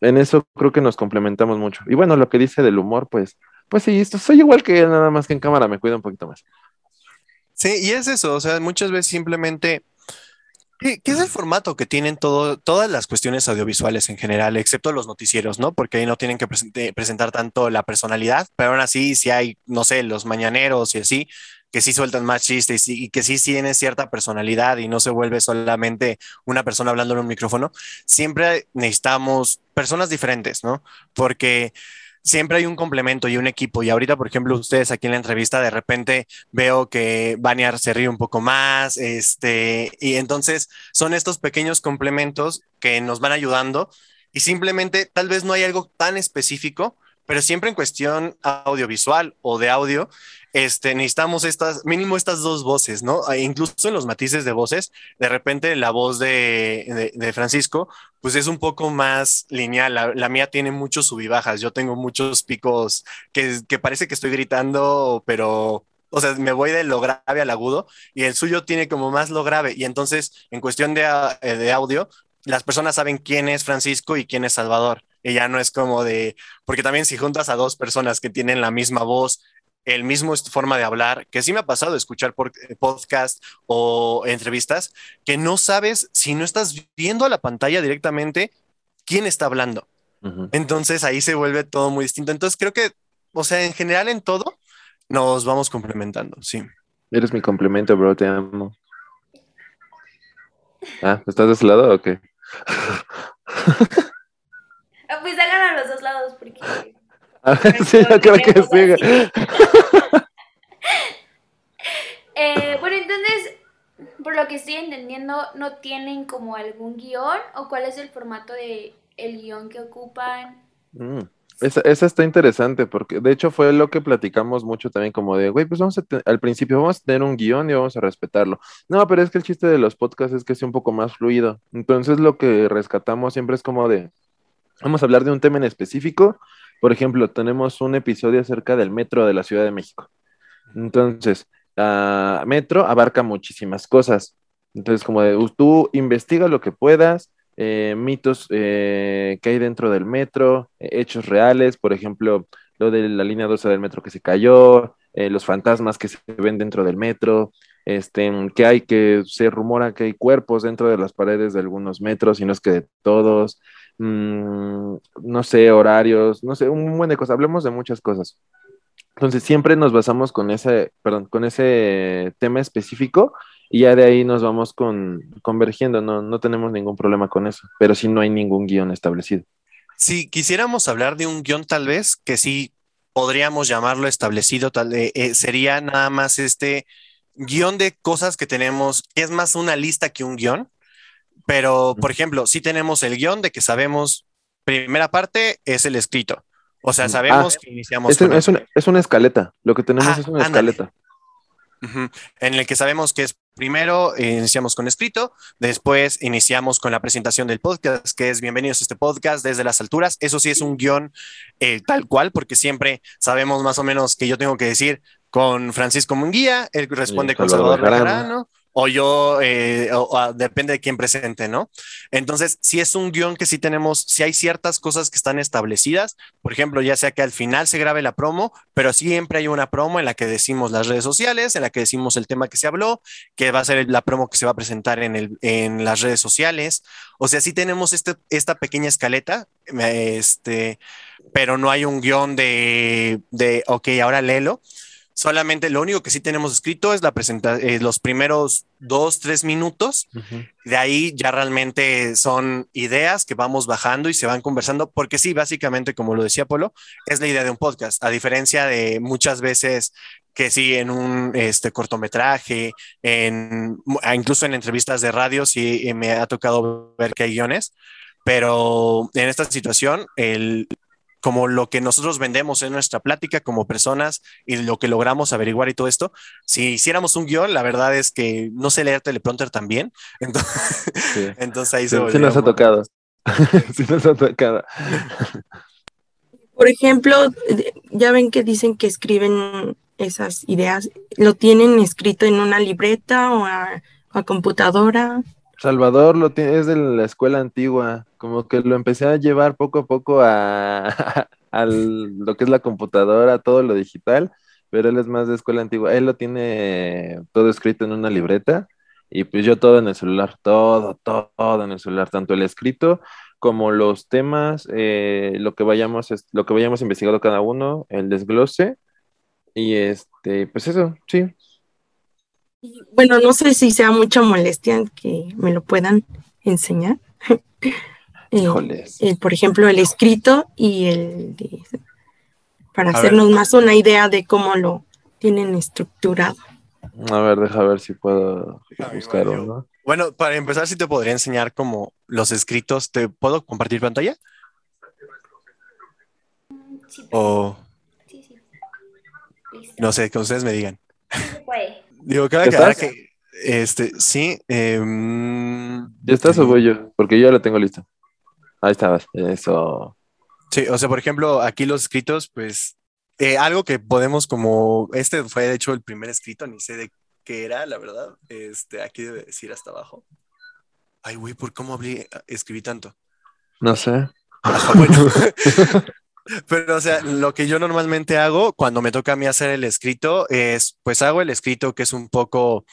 en eso creo que nos complementamos mucho. Y bueno, lo que dice del humor, pues, pues sí, esto soy igual que nada más que en cámara me cuida un poquito más. Sí, y es eso, o sea, muchas veces simplemente, ¿qué, es el formato que tienen todo, todas las cuestiones audiovisuales en general, excepto los noticieros, ¿no? Porque ahí no tienen que presentar tanto la personalidad, pero aún así, si hay, no sé, los mañaneros y así, que sí sueltan más chistes y, que sí tiene cierta personalidad y no se vuelve solamente una persona hablando en un micrófono, siempre necesitamos personas diferentes, ¿no? Porque siempre hay un complemento y un equipo. Y ahorita, por ejemplo, ustedes aquí en la entrevista, de repente veo que Baniar se ríe un poco más, este, y entonces son estos pequeños complementos que nos van ayudando y simplemente tal vez no hay algo tan específico, pero siempre en cuestión audiovisual o de audio, este, necesitamos estas, mínimo estas dos voces, ¿no? E incluso en los matices de voces, de repente la voz de, de, Francisco, pues es un poco más lineal. La, mía tiene muchos subibajas. Yo tengo muchos picos que, que, parece que estoy gritando, pero o sea, me voy de lo grave al agudo y el suyo tiene como más lo grave. Y entonces, en cuestión de, eh, de audio, las personas saben quién es Francisco y quién es Salvador. Y ya no es como de, porque también si juntas a dos personas que tienen la misma voz, el mismo forma de hablar, que sí me ha pasado escuchar por eh, podcast o entrevistas, que no sabes si no estás viendo a la pantalla directamente quién está hablando. Entonces ahí se vuelve todo muy distinto. Entonces creo que, o sea, en general en todo nos vamos complementando, sí. Eres mi complemento, bro, te amo. Ah, ¿estás de ese lado o qué? Ah, pues hagan a los dos lados porque... sí, yo creo que sí. eh, bueno, entonces, por lo que estoy entendiendo, ¿no tienen como algún guion o cuál es el formato de el guion que ocupan? Mm, esa, esa, está interesante porque de hecho fue lo que platicamos mucho también como de, güey, pues vamos a al principio vamos a tener un guion y vamos a respetarlo. No, pero es que el chiste de los podcasts es que sea un poco más fluido. Entonces lo que rescatamos siempre es como de, vamos a hablar de un tema en específico. Por ejemplo, tenemos un episodio acerca del metro de la Ciudad de México. Entonces, uh, metro abarca muchísimas cosas. Entonces, como de, tú investiga lo que puedas, eh, mitos eh, que hay dentro del metro, eh, hechos reales, por ejemplo, lo de la línea 12 del metro que se cayó, eh, los fantasmas que se ven dentro del metro, este, que hay que se rumora que hay cuerpos dentro de las paredes de algunos metros y no es que de todos, mmm, no sé, horarios, no sé, un buen de cosas, hablemos de muchas cosas. Entonces siempre nos basamos con ese, perdón, con ese tema específico y ya de ahí nos vamos con, convergiendo, no, no tenemos ningún problema con eso, pero si no hay ningún guion establecido. Si quisiéramos hablar de un guion tal vez, que sí podríamos llamarlo establecido, tal vez, eh, sería nada más este guion de cosas que tenemos, que es más una lista que un guion, pero por ejemplo, si tenemos el guion de que sabemos, primera parte es el escrito, o sea, sabemos Ah, que iniciamos Es, con es, una, es una escaleta, lo que tenemos Ah, es una ándale. escaleta. En el que sabemos que es primero eh, iniciamos con escrito, después iniciamos con la presentación del podcast, que es bienvenidos a este podcast desde las alturas. Eso sí es un guion eh, tal cual, porque siempre sabemos más o menos que yo tengo que decir con Francisco Munguía, él responde con Salvador Salvador Bejarano. O yo, eh, depende de quién presente, ¿no? Entonces, si es un guion que sí tenemos, si hay ciertas cosas que están establecidas, por ejemplo, ya sea que al final se grabe la promo, pero siempre hay una promo en la que decimos las redes sociales, en la que decimos el tema que se habló, que va a ser la promo que se va a presentar en las redes sociales. O sea, sí tenemos este, esta pequeña escaleta, este, pero no hay un guion de, de, ok, ahora léelo. Solamente lo único que sí tenemos escrito es la presenta eh, los primeros dos, tres minutos. De ahí ya realmente son ideas que vamos bajando y se van conversando, porque sí, básicamente, como lo decía Polo, es la idea de un podcast, a diferencia de muchas veces que sí, en un este, cortometraje, en, incluso en entrevistas de radio, sí eh, me ha tocado ver que hay guiones, pero en esta situación, el, como lo que nosotros vendemos en nuestra plática como personas y lo que logramos averiguar y todo esto, si hiciéramos un guion, la verdad es que no sé leer teleprompter también, entonces, Sí. entonces ahí Sí, se sí volvió nos ha tocado. sí nos ha tocado. Por ejemplo, ya ven que dicen que escriben esas ideas, ¿lo tienen escrito en una libreta o a, a computadora? Salvador lo tiene, es de la escuela antigua, como que lo empecé a llevar poco a poco a, a lo que es la computadora, todo lo digital, pero él es más de escuela antigua. Él lo tiene todo escrito en una libreta y pues yo todo en el celular, todo, todo, en el celular, tanto el escrito como los temas, eh, lo que vayamos, lo que vayamos investigando cada uno, el desglose y este, pues eso, sí. Bueno, no sé si sea mucha molestia que me lo puedan enseñar. Eh, Híjoles. eh, por ejemplo, el escrito y el de, para A ver. hacernos más una idea de cómo lo tienen estructurado. A ver, deja ver si puedo Amigo, buscar uno. Bueno, para empezar, sí te podría enseñar como los escritos. ¿Te puedo compartir pantalla? Sí, O sí, sí. Listo. no sé, que ustedes me digan. Sí se puede. Digo, cabe ¿Ya aclarar estás? que, este, sí. em, ¿Ya estás o voy yo? Porque yo ya lo tengo listo. Ahí estabas. Eso. Sí, o sea, por ejemplo, aquí los escritos, pues eh, algo que podemos como, este fue de hecho el primer escrito, ni sé de qué era, la verdad. Este, aquí debe decir hasta abajo. Ay, güey, ¿por cómo hablé, escribí tanto? No sé. Bueno. Pero, o sea, lo que yo normalmente hago cuando me toca a mí hacer el escrito es, pues hago el escrito que es un poco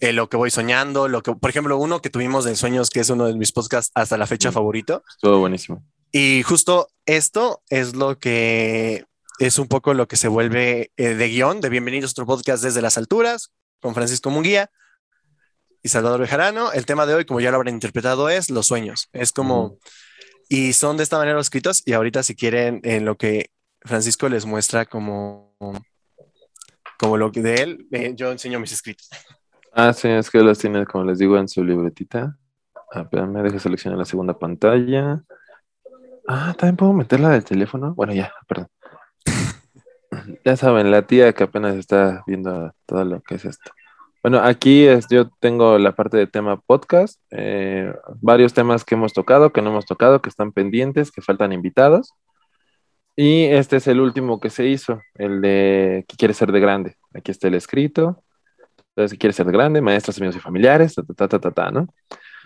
eh, lo que voy soñando, lo que, por ejemplo, uno que tuvimos de sueños, que es uno de mis podcasts hasta la fecha favorito. Estuvo buenísimo. Y justo esto es lo que es un poco lo que se vuelve eh, de guion de Bienvenidos a otro podcast desde las alturas con Francisco Munguía y Salvador Bejarano. El tema de hoy, como ya lo habrán interpretado, es los sueños. Es como, y son de esta manera los escritos. Y ahorita, si quieren, en lo que Francisco les muestra como, como lo que de él, eh, yo enseño mis escritos. Ah, sí, es que los tiene, como les digo, en su libretita. Ah, espérame, deja seleccionar la segunda pantalla. Ah, también puedo meterla del teléfono. Bueno, ya, perdón. Ya saben, la tía que apenas está viendo todo lo que es esto. Bueno, aquí es, yo tengo la parte de tema podcast, eh, varios temas que hemos tocado, que no hemos tocado, que están pendientes, que faltan invitados. Y este es el último que se hizo, el de ¿Qué quiere ser de grande? Aquí está el escrito. Entonces, ¿qué quiere ser de grande? Maestros, amigos y familiares, ta, ta, ta, ta, ta, ¿no?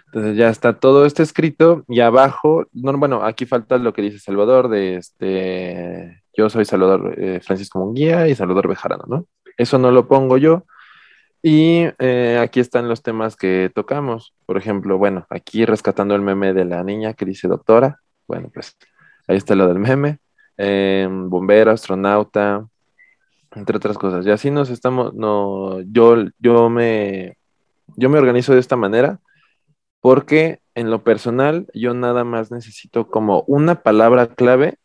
Entonces ya está todo esto escrito y abajo, no, bueno, aquí falta lo que dice Salvador de este, yo soy Salvador eh, Francisco Munguía y Salvador Bejarano, ¿no? Eso no lo pongo yo. Y eh, aquí están los temas que tocamos. Por ejemplo, bueno, aquí rescatando el meme de la niña que dice doctora. Bueno, pues ahí está lo del meme. Eh, bombero, astronauta, entre otras cosas. Y así nos estamos, no, yo, yo me, yo me organizo de esta manera porque en lo personal yo nada más necesito como una palabra clave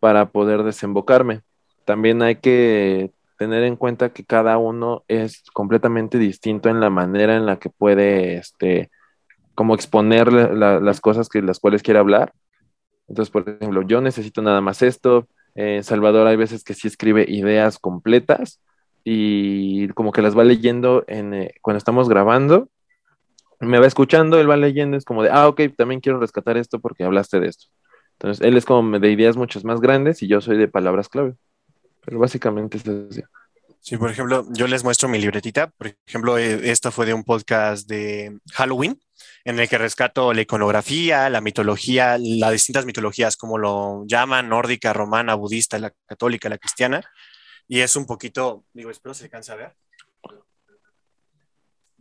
para poder desembocarme. También hay que tener en cuenta que cada uno es completamente distinto en la manera en la que puede, este, como exponer la- la- las cosas que las cuales quiere hablar. Entonces, por ejemplo, yo necesito nada más esto. Eh, Salvador hay veces que sí escribe ideas completas y como que las va leyendo en, eh, cuando estamos grabando. Me va escuchando, él va leyendo, es como de, ah, ok, también quiero rescatar esto porque hablaste de esto. Entonces, él es como de ideas muchas más grandes y yo soy de palabras clave. Pero básicamente es. Sí, por ejemplo, yo les muestro mi libretita. Por ejemplo, eh, esta fue de un podcast de Halloween, en el que rescato la iconografía, la mitología, las distintas mitologías, como lo llaman, nórdica, romana, budista, la católica, la cristiana. Y es un poquito, digo, espero se alcance a ver.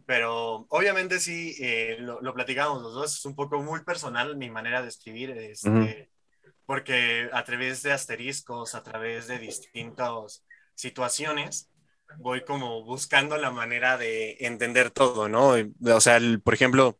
Pero obviamente sí, eh, lo, lo platicamos los dos, es un poco muy personal mi manera de escribir, este, Ujú. porque a través de asteriscos, a través de distintas situaciones, voy como buscando la manera de entender todo, ¿no? O sea, el- por ejemplo,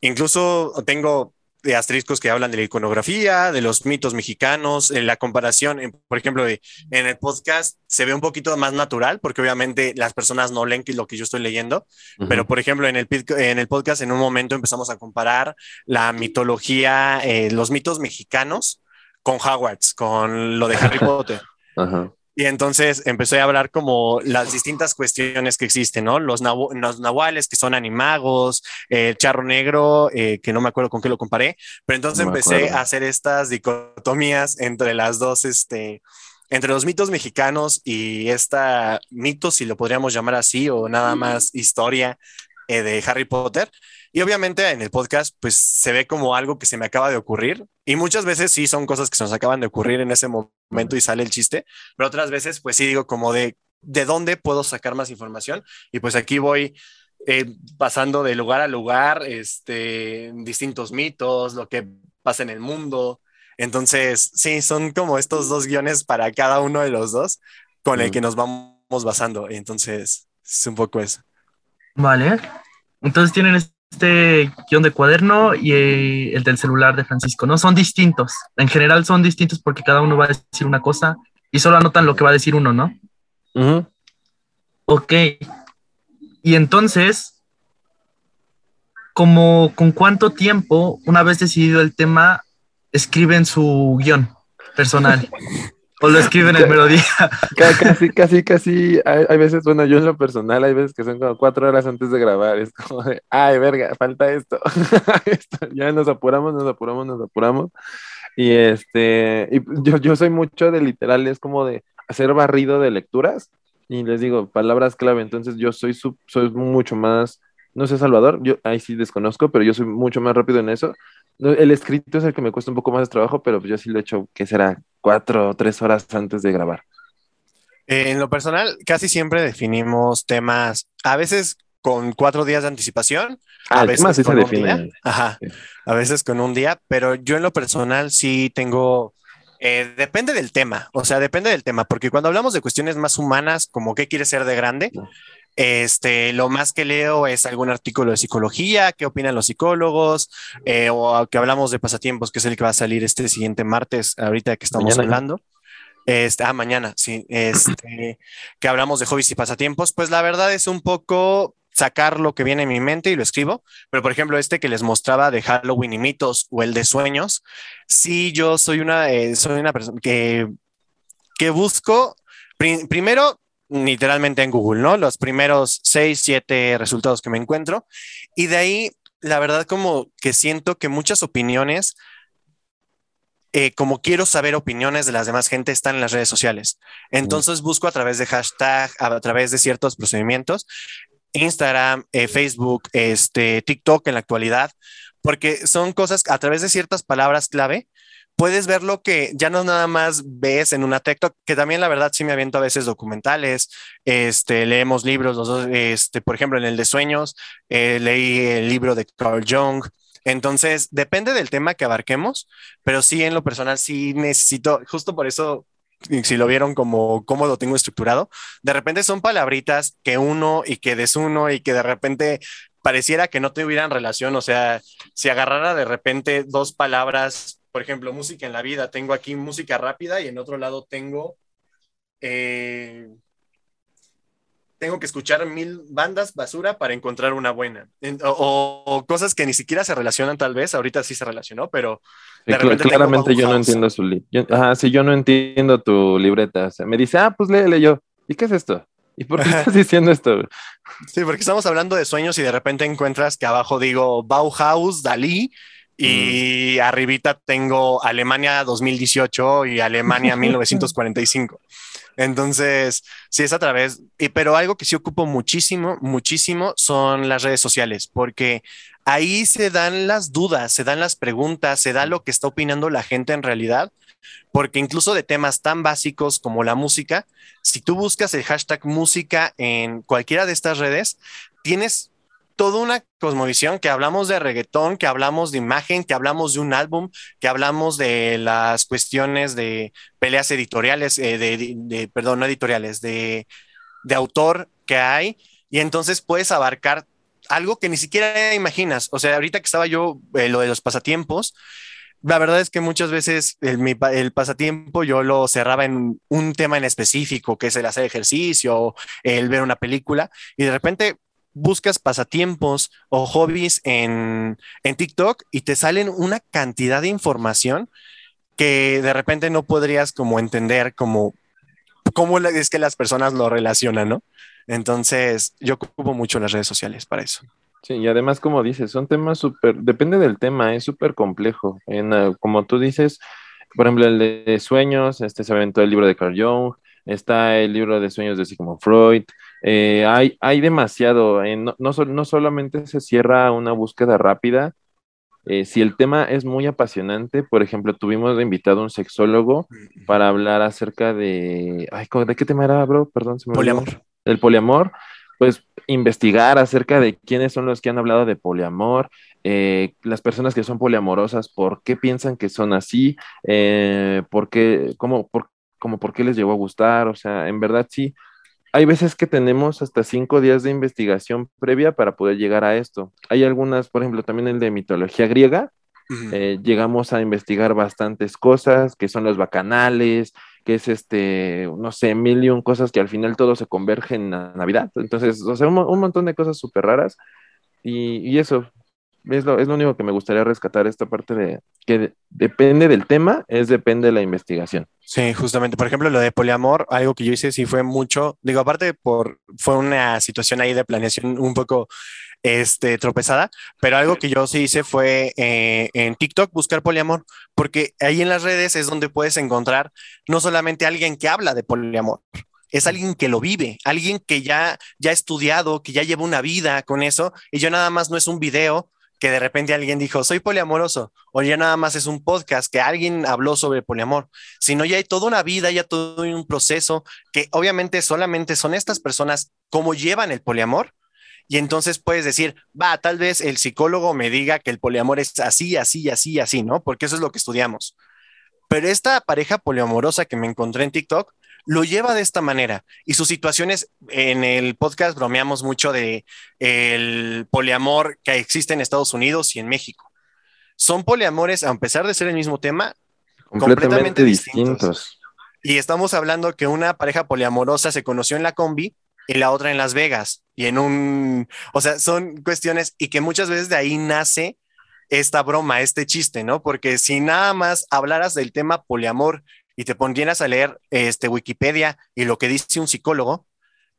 incluso tengo de asteriscos que hablan de la iconografía, de los mitos mexicanos, en la comparación, en- por ejemplo, de- en el podcast se ve un poquito más natural, porque obviamente las personas no leen lo que yo estoy leyendo, pero por ejemplo, en el, en el podcast en un momento empezamos a comparar la mitología, eh, los mitos mexicanos con Hogwarts, con lo de Harry Potter. Ajá. Y entonces empecé a hablar como las distintas cuestiones que existen, ¿no? Los, nahu- los nahuales, que son animagos, eh, el charro negro, eh, que no me acuerdo con qué lo comparé, pero entonces No empecé acuerdo. a hacer estas dicotomías entre las dos, este, entre los mitos mexicanos y esta mito, si lo podríamos llamar así, o nada más historia eh, de Harry Potter. Y obviamente en el podcast, pues se ve como algo que se me acaba de ocurrir. Y muchas veces sí son cosas que se nos acaban de ocurrir en ese momento y sale el chiste pero otras veces pues sí digo como de de dónde puedo sacar más información y pues aquí voy eh, pasando de lugar a lugar, este, distintos mitos, lo que pasa en el mundo. Entonces, sí, son como estos dos guiones para cada uno de los dos con el que nos vamos basando. Entonces, es un poco eso. Vale. Entonces tienen este guion de cuaderno y eh, el del celular de Francisco, ¿no? Son distintos. En general son distintos porque cada uno va a decir una cosa y solo anotan lo que va a decir uno, ¿no? Ok. Y entonces, como con cuánto tiempo, una vez decidido el tema, escriben su guion personal. o lo escriben el mero día. Ca- Casi, casi, casi. Hay, hay veces, bueno, yo en lo personal, hay veces que son como cuatro horas antes de grabar. Es como de, ay, verga, falta esto. Esto, Ya nos apuramos, nos apuramos, nos apuramos. Y este, y yo, yo soy mucho de literal, es como de, hacer barrido de lecturas y les digo palabras clave. Entonces yo soy, soy mucho más, no sé, Salvador, yo ahí sí desconozco, pero yo soy mucho más rápido en eso. El escrito es el que me cuesta un poco más de trabajo, pero yo sí lo he hecho, que será cuatro o tres horas antes de grabar. Eh, en lo personal, casi siempre definimos temas, a veces con cuatro días de anticipación, ah, a veces con un día, ajá, a veces con un día, pero yo en lo personal sí tengo, eh, depende del tema, o sea, depende del tema, porque cuando hablamos de cuestiones más humanas, como qué quiere ser de grande, este, lo más que leo es algún artículo de psicología, qué opinan los psicólogos, eh, o que hablamos de pasatiempos, que es el que va a salir este siguiente martes, ahorita que estamos hablando. Este, ah, mañana, sí, este, que hablamos de hobbies y pasatiempos, pues la verdad es un poco sacar lo que viene en mi mente y lo escribo, pero por ejemplo este que les mostraba de Halloween y mitos o el de sueños, sí yo soy una, eh, soy una persona que, que busco primero literalmente en Google, ¿no? Los primeros seis, siete resultados que me encuentro y de ahí la verdad como que siento que muchas opiniones eh, como quiero saber opiniones de las demás gente, están en las redes sociales. Entonces busco a través de hashtag, a través de ciertos procedimientos, Instagram, eh, Facebook, este, TikTok en la actualidad, porque son cosas a través de ciertas palabras clave. Puedes ver lo que ya no nada más ves en una TikTok, que también la verdad sí me aviento a veces documentales, este, leemos libros, los dos, este, por ejemplo, en el de sueños, eh, leí el libro de Carl Jung, entonces, depende del tema que abarquemos, pero sí en lo personal sí necesito, justo por eso, si lo vieron como cómo lo tengo estructurado, de repente son palabritas que uno y que desuno y que de repente pareciera que no tuvieran relación, o sea, si agarrara de repente dos palabras, por ejemplo, música en la vida, tengo aquí música rápida y en otro lado tengo... Eh, tengo que escuchar mil bandas basura para encontrar una buena. O, cosas que ni siquiera se relacionan tal vez, ahorita sí se relacionó, pero... claramente yo no entiendo su libreta. Ajá, sí, yo no entiendo tu libreta. O sea, me dice, ah, pues léele yo. ¿Y qué es esto? ¿Y por qué estás diciendo esto? Sí, porque estamos hablando de sueños y de repente encuentras que abajo digo Bauhaus, Dalí, y mm. arribita tengo Alemania 2018 y Alemania 1945. Entonces, sí es a través, y, pero algo que sí ocupo muchísimo, muchísimo son las redes sociales, porque ahí se dan las dudas, se dan las preguntas, se da lo que está opinando la gente en realidad, porque incluso de temas tan básicos como la música, si tú buscas el hashtag música en cualquiera de estas redes, tienes toda una cosmovisión que hablamos de reggaetón, que hablamos de imagen, que hablamos de un álbum, que hablamos de las cuestiones de peleas editoriales, eh, de, perdón, no editoriales, de, autor que hay. Y entonces puedes abarcar algo que ni siquiera imaginas. O sea, ahorita que estaba yo, eh, lo de los pasatiempos, la verdad es que muchas veces el, el, pasatiempo yo lo cerraba en un tema en específico, que es el hacer ejercicio, el ver una película, y de repente buscas pasatiempos o hobbies en, TikTok y te salen una cantidad de información que de repente no podrías como entender como cómo es que las personas lo relacionan, ¿no? Entonces, yo ocupo mucho las redes sociales para eso. Sí, y además, como dices, son temas súper, depende del tema, es súper complejo. En, eh, como tú dices, por ejemplo, el de sueños, este se aventó el libro de Carl Jung, está el libro de sueños de Sigmund Freud, eh, hay, hay demasiado, eh, no, no, solamente se cierra una búsqueda rápida, eh, si el tema es muy apasionante, por ejemplo, tuvimos de invitado un sexólogo para hablar acerca de, ay, ¿de qué tema era, bro? Perdón, se me Poliamor. El poliamor, pues investigar acerca de quiénes son los que han hablado de poliamor, las personas que son poliamorosas, por qué piensan que son así, por qué, cómo, por, como por qué les llegó a gustar, o sea, en verdad sí, hay veces que tenemos hasta cinco días de investigación previa para poder llegar a esto. Hay algunas, por ejemplo, también el de mitología griega, eh, llegamos a investigar bastantes cosas, que son los bacanales, que es este, no sé, mil y un cosas que al final todo se converge en Navidad. Entonces, o sea, un, montón de cosas súper raras. Y, y, eso, es lo, es lo único que me gustaría rescatar, esta parte de que de- depende del tema, es depende de la investigación. Sí, justamente. Por ejemplo, lo de poliamor, algo que yo hice sí fue mucho, digo, aparte por, fue una situación ahí de planeación un poco este, tropezada, pero algo que yo sí hice fue eh, en TikTok buscar poliamor, porque ahí en las redes es donde puedes encontrar no solamente alguien que habla de poliamor, es alguien que lo vive, alguien que ya, ya ha estudiado, que ya lleva una vida con eso, y yo nada más no es un video que de repente alguien dijo, soy poliamoroso, o ya nada más es un podcast que alguien habló sobre poliamor sino ya hay toda una vida, ya todo un proceso que obviamente solamente son estas personas cómo llevan el poliamor. Y entonces puedes decir, va, tal vez el psicólogo me diga que el poliamor es así, así, así, así, ¿no? Porque eso es lo que estudiamos. Pero esta pareja poliamorosa que me encontré en TikTok lo lleva de esta manera y sus situaciones en el podcast bromeamos mucho de el poliamor que existe en Estados Unidos y en México. Son poliamores, a pesar de ser el mismo tema, Completamente, Completamente distintos. y estamos hablando que una pareja poliamorosa se conoció en la combi y la otra en Las Vegas. Y en un, o sea, son cuestiones y que muchas veces de ahí nace esta broma, este chiste, ¿no? Porque si nada más hablaras del tema poliamor y te pondieras a leer este Wikipedia y lo que dice un psicólogo,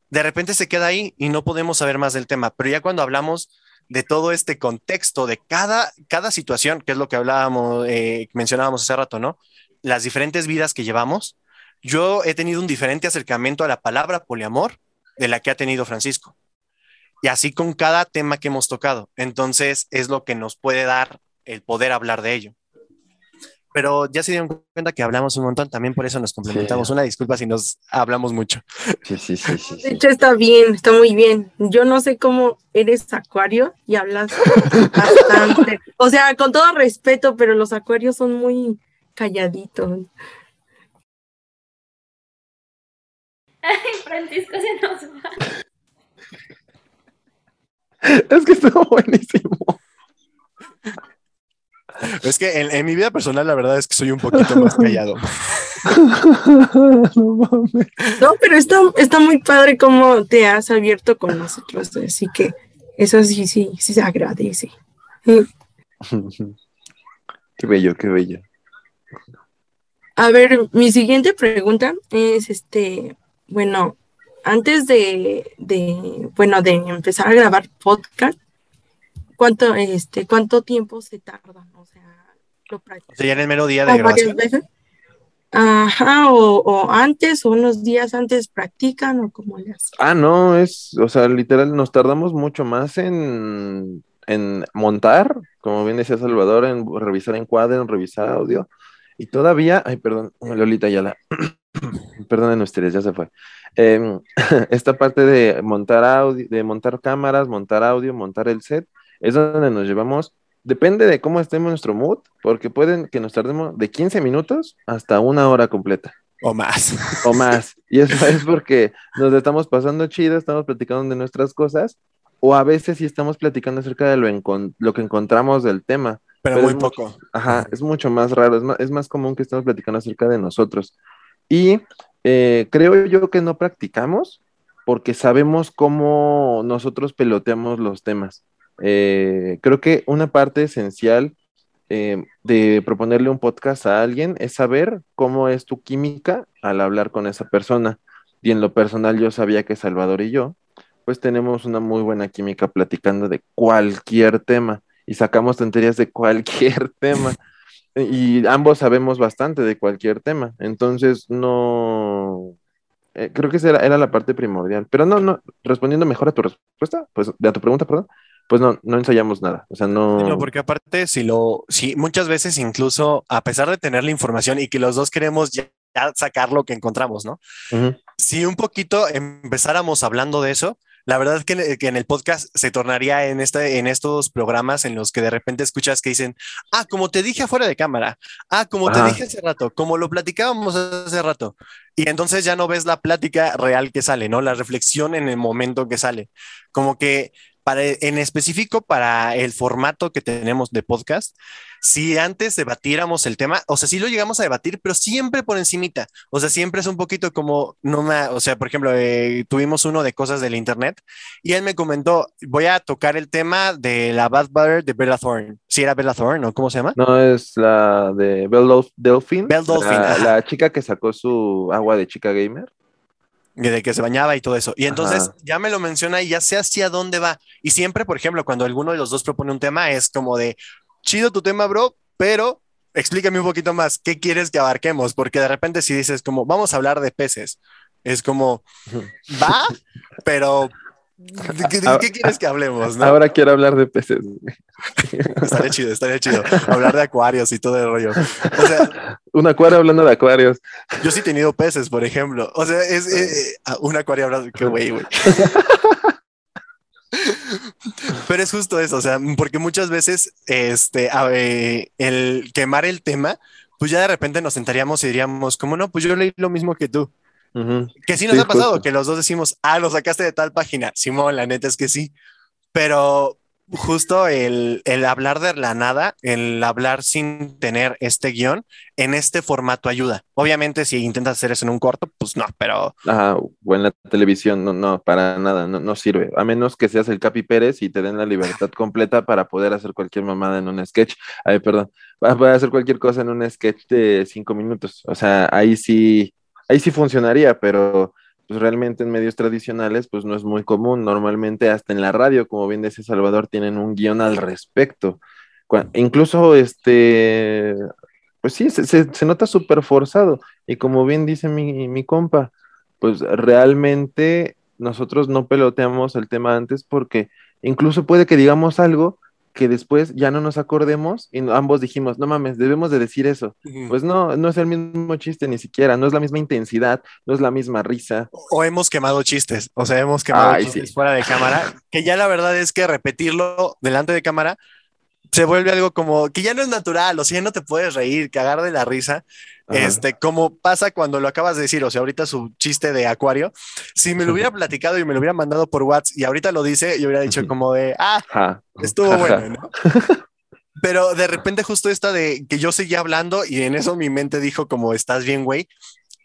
de repente se queda ahí y no podemos saber más del tema. Pero ya cuando hablamos de todo este contexto, de cada, cada situación, que es lo que hablábamos, eh, mencionábamos hace rato, ¿no? Las diferentes vidas que llevamos, yo he tenido un diferente acercamiento a la palabra poliamor de la que ha tenido Francisco. Y así con cada tema que hemos tocado. Entonces es lo que nos puede dar el poder hablar de ello. Pero ya se dieron cuenta que hablamos un montón, también por eso nos complementamos. Sí. Una disculpa si nos hablamos mucho. Sí, sí, sí, sí. De hecho, está bien, está muy bien. Yo no sé cómo eres acuario y hablas bastante. O sea, con todo respeto, pero los acuarios son muy calladitos. Ay, Francisco se nos va. Es que estuvo buenísimo. Es que en, en mi vida personal la verdad es que soy un poquito más callado. no mames. No, pero está, está muy padre cómo te has abierto con nosotros. Así que eso sí, sí, sí se agradece. Qué bello, qué bello. A ver, mi siguiente pregunta es este, bueno, antes de, de, bueno, de empezar a grabar podcast, ¿cuánto, este, cuánto tiempo se tarda? O sea, lo O practicas sea, ya en el mero día de grabación. Ajá, o, o antes, o unos días antes practican, o cómo le hacen. Ah, no, es, o sea, literal, nos tardamos mucho más en, en montar, como bien decía Salvador, en revisar encuadre, en revisar audio. Y todavía, ay, perdón, Lolita ya la, perdonen ustedes, ya se fue. Em, esta parte de montar audio, de montar cámaras, montar audio, montar el set, es donde nos llevamos, depende de cómo estemos nuestro mood, porque pueden que nos tardemos de 15 minutos hasta una hora completa O más. o más. Y eso es porque nos estamos pasando chido, estamos platicando de nuestras cosas, o a veces sí estamos platicando acerca de lo, lo que encontramos del tema. Pero, Pero muy es poco. Ajá, es mucho más raro, es más, es más común que estemos platicando acerca de nosotros. Y eh, creo yo que no practicamos porque sabemos cómo nosotros peloteamos los temas. Eh, creo que una parte esencial eh, de proponerle un podcast a alguien es saber cómo es tu química al hablar con esa persona. Y en lo personal yo sabía que Salvador y yo, pues tenemos una muy buena química platicando de cualquier tema y sacamos tonterías de cualquier tema. Y ambos sabemos bastante de cualquier tema. Entonces, no. eh, creo que esa era, era la parte primordial. Pero no, no, respondiendo mejor a tu respuesta, pues, a tu pregunta, perdón, pues no, no ensayamos nada. O sea, no. No, porque aparte, si lo, si muchas veces incluso, a pesar de tener la información y que los dos queremos ya, sacar lo que encontramos, ¿no? Ujú. Si un poquito empezáramos hablando de eso, la verdad que, que en el podcast se tornaría en, este, en estos programas en los que de repente escuchas que dicen, ah, como te dije afuera de cámara, ah, como te Ajá. dije hace rato, como lo platicábamos hace rato. Y entonces ya no ves la plática real que sale, ¿no? La reflexión en el momento que sale. Como que para, en específico para el formato que tenemos de podcast, si antes debatiéramos el tema, o sea, sí lo llegamos a debatir, pero siempre por encimita, o sea, siempre es un poquito como, no me, o sea, por ejemplo, eh, tuvimos uno de cosas del internet y él me comentó, voy a tocar el tema de la Bad Butter de Bella Thorne, si era Bella Thorne o cómo se llama. No, es la de Belle Delphine, Belle Delphine, la, la chica que sacó su agua de chica gamer. De que se bañaba y todo eso. Y entonces Ajá. ya me lo menciona y ya sé hacia dónde va. Y siempre, por ejemplo, cuando alguno de los dos propone un tema, es como de, chido tu tema, bro, pero explícame un poquito más, ¿qué quieres que abarquemos? Porque de repente si dices como, vamos a hablar de peces, es como, va, pero... ¿De qué, de qué quieres que hablemos? No? Ahora quiero hablar de peces. Estaría chido, estaría chido. Hablar de acuarios y todo el rollo. O sea, Un acuario hablando de acuarios. yo sí he tenido peces, por ejemplo. O sea, es eh, eh, un acuario hablando. Qué güey, güey. Pero es justo eso, o sea, porque muchas veces este, ver, el quemar el tema, pues ya de repente nos sentaríamos y diríamos, como no, pues yo leí lo mismo que tú. Ujú. Que sí nos Sí, ha pasado, justo. que los dos decimos, ah, lo sacaste de tal página. Simón, la neta es que sí. Pero justo el, el hablar de la nada, el hablar sin tener este guion, en este formato ayuda. Obviamente, si intentas hacer eso en un corto, pues no, pero Ajá, o en la televisión, no, no, para nada, no, no sirve. A menos que seas el Capi Pérez y te den la libertad completa para poder hacer cualquier mamada en un sketch. Ay, perdón, para poder hacer cualquier cosa en un sketch de cinco minutos. O sea, ahí sí, ahí sí funcionaría, pero pues realmente en medios tradicionales, pues no es muy común. Normalmente hasta en la radio, como bien decía Salvador, tienen un guion al respecto. Incluso este, pues sí, se nota súper forzado. Y como bien dice mi, mi compa, pues realmente nosotros no peloteamos el tema antes porque incluso puede que digamos algo que después ya no nos acordemos y ambos dijimos, no mames, debemos de decir eso. Pues no, no es el mismo chiste ni siquiera, no es la misma intensidad, no es la misma risa. o hemos quemado chistes, o sea, hemos quemado Ay, chistes sí. fuera de cámara, que ya la verdad es que repetirlo delante de cámara se vuelve algo como que ya no es natural, o sea, ya no te puedes reír, cagar de la risa, Ajá. este, como pasa cuando lo acabas de decir, o sea, ahorita su chiste de acuario, si me lo hubiera platicado y me lo hubiera mandado por WhatsApp y ahorita lo dice, yo hubiera dicho como de, ah, Ajá. estuvo Ajá. bueno, ¿no? Pero de repente justo esta de que yo seguía hablando y en eso mi mente dijo como estás bien, güey,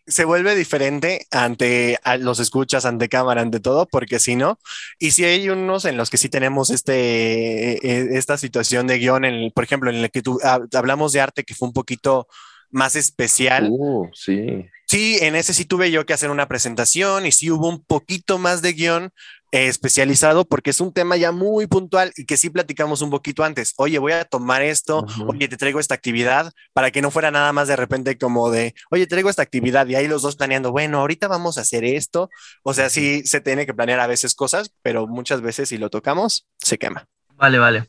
se vuelve diferente ante los escuchas, ante cámara, ante todo, porque si no, y si hay unos en los que sí tenemos este, eh, esta situación de guion, en por ejemplo, en el que tú hablamos de arte que fue un poquito más especial. Uh, sí. Sí, en ese sí tuve yo que hacer una presentación y sí hubo un poquito más de guion eh, especializado porque es un tema ya muy puntual y que sí platicamos un poquito antes. Oye, voy a tomar esto, Ujú. oye, te traigo esta actividad para que no fuera nada más de repente como de, oye, traigo esta actividad y ahí los dos planeando, bueno, ahorita vamos a hacer esto. O sea, sí se tiene que planear a veces cosas, pero muchas veces si lo tocamos, se quema. Vale, vale.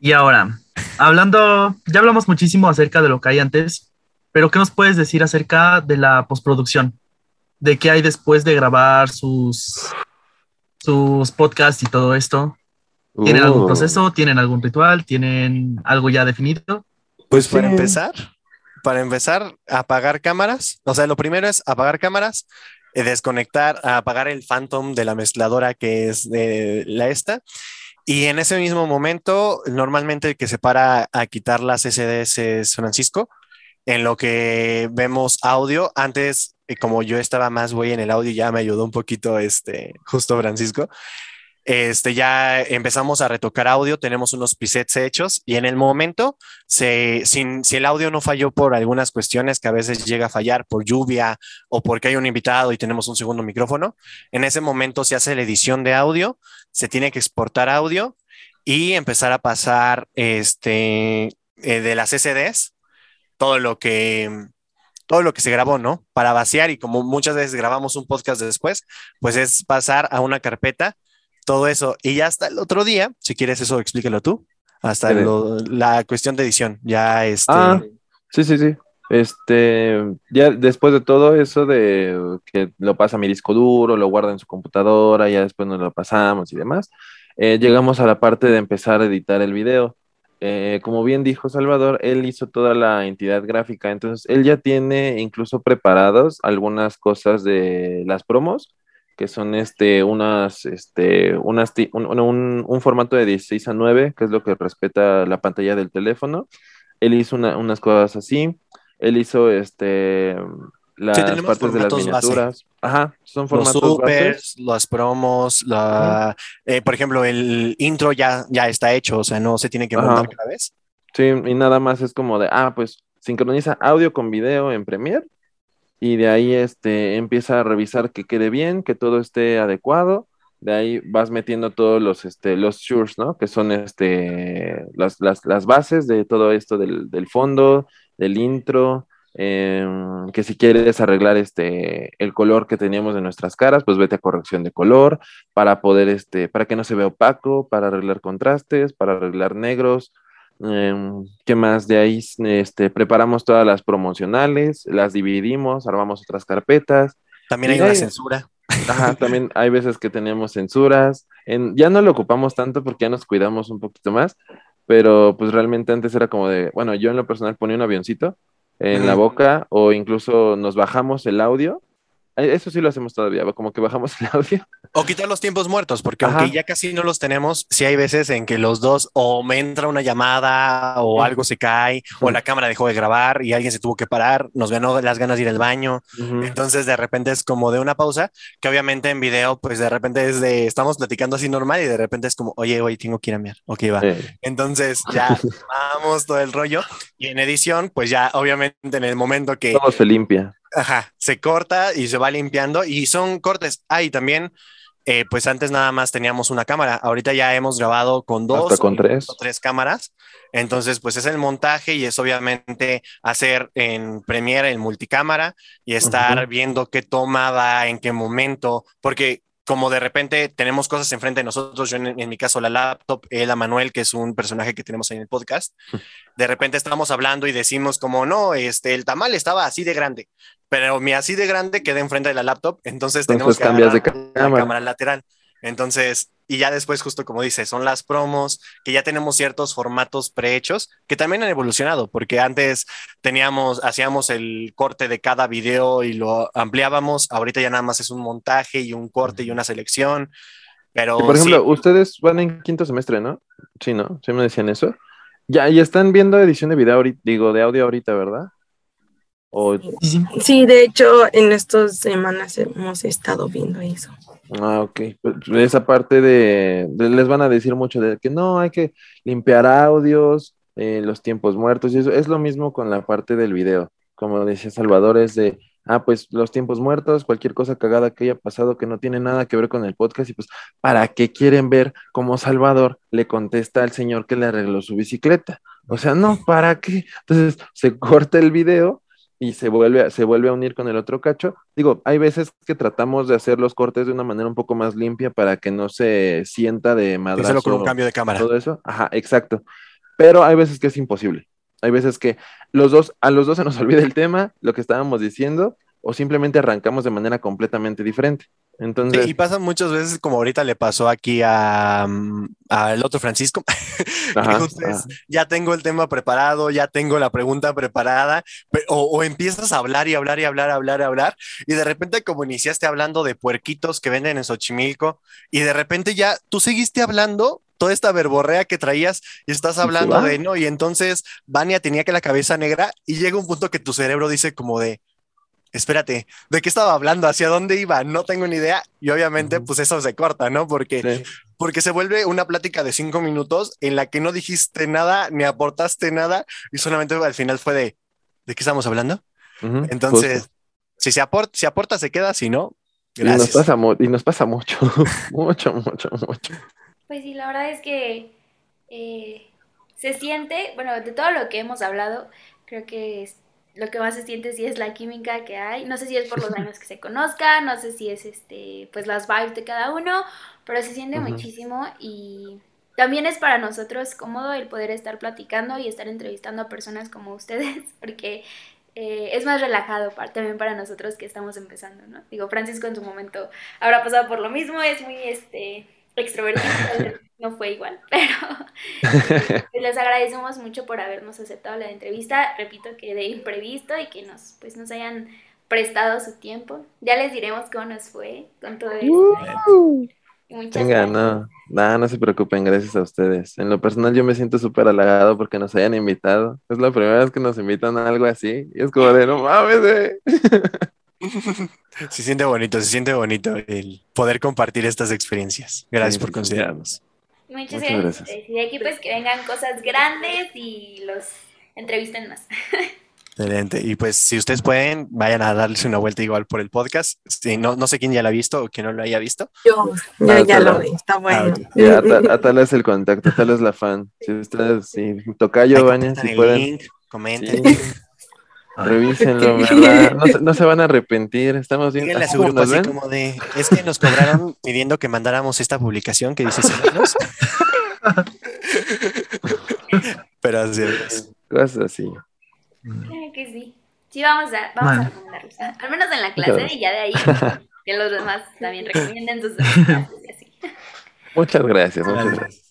Y ahora, hablando, ya hablamos muchísimo acerca de lo que hay antes, pero ¿qué nos puedes decir acerca de la postproducción? ¿De qué hay después de grabar sus, sus podcasts y todo esto? ¿Tienen algún Uh. proceso? ¿Tienen algún ritual? ¿Tienen algo ya definido? Pues para Sí. empezar, para empezar, apagar cámaras. O sea, lo primero es apagar cámaras, eh, desconectar, apagar el Phantom de la mezcladora que es de la esta. Y en ese mismo momento, normalmente que se para a quitar las SDs es Francisco. En lo que vemos audio, antes, eh, como yo estaba más güey en el audio, ya me ayudó un poquito este, justo Francisco. Este, ya empezamos a retocar audio, tenemos unos presets hechos y en el momento se, si el audio no falló por algunas cuestiones que a veces llega a fallar por lluvia o porque hay un invitado y tenemos un segundo micrófono, en ese momento se hace la edición de audio, se tiene que exportar audio y empezar a pasar este, eh, de las SDs todo lo que todo lo que se grabó, ¿no? Para vaciar y como muchas veces grabamos un podcast después, pues es pasar a una carpeta todo eso y ya hasta el otro día, si quieres eso explícalo tú, hasta lo- la cuestión de edición, ya este Ah, sí, sí, sí. Este, ya después de todo eso de que lo pasa a mi disco duro, lo guarda en su computadora, ya después nos lo pasamos y demás, eh, llegamos a la parte de empezar a editar el video. Eh, como bien dijo Salvador, él hizo toda la entidad gráfica, entonces él ya tiene incluso preparados algunas cosas de las promos que son este, unas, este, unas, un, un, un, formato de 16 a 9, que es lo que respeta la pantalla del teléfono. Él hizo una, unas cosas así. Él hizo este, las sí, partes de las miniaturas. Base. Ajá, son formatos Los supers, las promos, la, eh, por ejemplo, el intro ya, ya está hecho, o sea, no se tiene que montar cada vez. Sí, y nada más es como de, ah, pues sincroniza audio con video en Premiere y de ahí este, empieza a revisar que quede bien, que todo esté adecuado. De ahí vas metiendo todos los, este, los shures, ¿no? Que son este, las, las, las bases de todo esto del, del fondo, del intro, eh, que si quieres arreglar este, el color que teníamos de nuestras caras, pues vete a corrección de color para poder, este, para que no se vea opaco, para arreglar contrastes, para arreglar negros, eh, ¿Qué más? De ahí este, preparamos todas las promocionales, las dividimos, armamos otras carpetas. También hay una hay, censura. Ajá, también hay veces que tenemos censuras. En, ya no lo ocupamos tanto porque ya nos cuidamos un poquito más, pero pues realmente antes era como de, bueno, yo en lo personal ponía un avioncito en la boca o incluso nos bajamos el audio eso sí lo hacemos todavía, como que bajamos el audio. O quitar los tiempos muertos, porque Ajá. aunque ya casi no los tenemos, sí hay veces en que los dos o me entra una llamada o algo se cae o la cámara dejó de grabar y alguien se tuvo que parar, nos ganó las ganas de ir al baño. Uh -huh. Entonces de repente es como de una pausa, que obviamente en video pues de repente es de, estamos platicando así normal y de repente es como, oye, oye, tengo que ir a mirar. Ok, va. Entonces ya vamos todo el rollo y en edición pues ya obviamente en el momento que... Todo se limpia. Ajá, se corta y se va limpiando y son cortes. Ah, y también, eh, pues antes nada más teníamos una cámara. Ahorita ya hemos grabado con dos Hasta con o tres. tres cámaras. Entonces, pues es el montaje y es obviamente hacer en Premiere el multicámara y estar uh -huh. viendo qué toma va en qué momento, porque como de repente tenemos cosas enfrente de nosotros, yo en, en, mi caso la laptop, él a Manuel, que es un personaje que tenemos en el podcast, de repente estamos hablando y decimos como, no, este, el tamal estaba así de grande, pero mi así de grande queda enfrente de la laptop, entonces, entonces tenemos que cambias de cámara. la cámara lateral. Entonces, y ya después, justo como dice, son las promos, que ya tenemos ciertos formatos prehechos que también han evolucionado, porque antes teníamos, hacíamos el corte de cada video y lo ampliábamos, ahorita ya nada más es un montaje y un corte y una selección. Pero, y por ejemplo, sí. ustedes van en quinto semestre, ¿no? Sí, ¿no? Sí me decían eso. Ya, y están viendo edición de video, ahorita, digo, de audio ahorita, ¿verdad? O... Sí, de hecho, en estas semanas hemos estado viendo eso. Ah, ok. Pues esa parte de, de, les van a decir mucho de que no, hay que limpiar audios, eh, los tiempos muertos y eso. Es lo mismo con la parte del video. Como decía Salvador, es de, ah, pues los tiempos muertos, cualquier cosa cagada que haya pasado que no tiene nada que ver con el podcast y pues, ¿para qué quieren ver cómo Salvador le contesta al señor que le arregló su bicicleta? O sea, no, ¿para qué? Entonces se corta el video y se vuelve, a, se vuelve a unir con el otro cacho. Digo, hay veces que tratamos de hacer los cortes de una manera un poco más limpia para que no se sienta de madrazo. Solo con un cambio de cámara. Todo eso. Ajá, exacto. Pero hay veces que es imposible. Hay veces que los dos, a los dos se nos olvida el tema, lo que estábamos diciendo, o simplemente arrancamos de manera completamente diferente. Entonces... Sí, y pasa muchas veces como ahorita le pasó aquí a al otro Francisco. Ajá, ajá. Ya tengo el tema preparado, ya tengo la pregunta preparada, pero, o, o, empiezas a hablar y hablar y hablar, hablar, hablar, y de repente como iniciaste hablando de puerquitos que venden en Xochimilco, y de repente ya tú seguiste hablando toda esta verborrea que traías y estás hablando de no, y entonces Vania tenía que la cabeza negra y llega un punto que tu cerebro dice como de, espérate, ¿de qué estaba hablando? ¿Hacia dónde iba? No tengo ni idea. Y obviamente, pues eso se corta, ¿no? Porque, sí. porque se vuelve una plática de cinco minutos en la que no dijiste nada, ni aportaste nada, y solamente al final fue de, ¿de qué estamos hablando? Uh -huh, Entonces, justo. si se aporta, si aporta, se queda, si no, gracias. Y nos pasa, y nos pasa mucho, mucho, mucho, mucho. Pues sí, la verdad es que eh, se siente, bueno, de todo lo que hemos hablado, creo que es, lo que más se siente sí es la química que hay. No sé si es por los años que se conozcan, no sé si es este, pues las vibes de cada uno, pero se siente uh -huh. muchísimo y también es para nosotros cómodo el poder estar platicando y estar entrevistando a personas como ustedes, porque eh, es más relajado para, también para nosotros que estamos empezando, ¿no? Digo, Francisco en su momento habrá pasado por lo mismo, es muy este extrovertido, no fue igual, pero les agradecemos mucho por habernos aceptado la entrevista, repito que de imprevisto y que nos, pues, nos hayan prestado su tiempo. Ya les diremos cómo nos fue con todo esto. Uh, muchas venga, gracias. no, no, no se preocupen, gracias a ustedes. En lo personal yo me siento súper halagado porque nos hayan invitado. Es la primera vez que nos invitan a algo así. Y es como de, no mames, eh". Se siente bonito, se siente bonito el poder compartir estas experiencias. Gracias Sí, por considerarnos. Muchas, Muchas gracias. gracias. Y de aquí pues que vengan cosas grandes y los entrevisten más. Excelente. Y pues si ustedes pueden, vayan a darles una vuelta igual por el podcast. Sí, no, no sé quién ya la ha visto o quién no lo haya visto. Yo, yo Ah, ya lo vi, está bueno. ok. Ya, Atal, Atal es el contacto, Atal es la fan. Si ustedes, si Tocayo, Vania, si pueden, link, comenten. sí, revísenlo, ¿verdad? No, se- no se van a arrepentir, estamos bien. Díganle a así su como grupo nos así ven, como de, es que nos cobraron pidiendo que mandáramos esta publicación que dice. Pero así es. Cosas así. Claro que sí. Sí, vamos a, vamos a recomendarlos. Al menos en la clase y ya de ahí que los demás también recomienden sus clases y así. Muchas gracias, muchas gracias.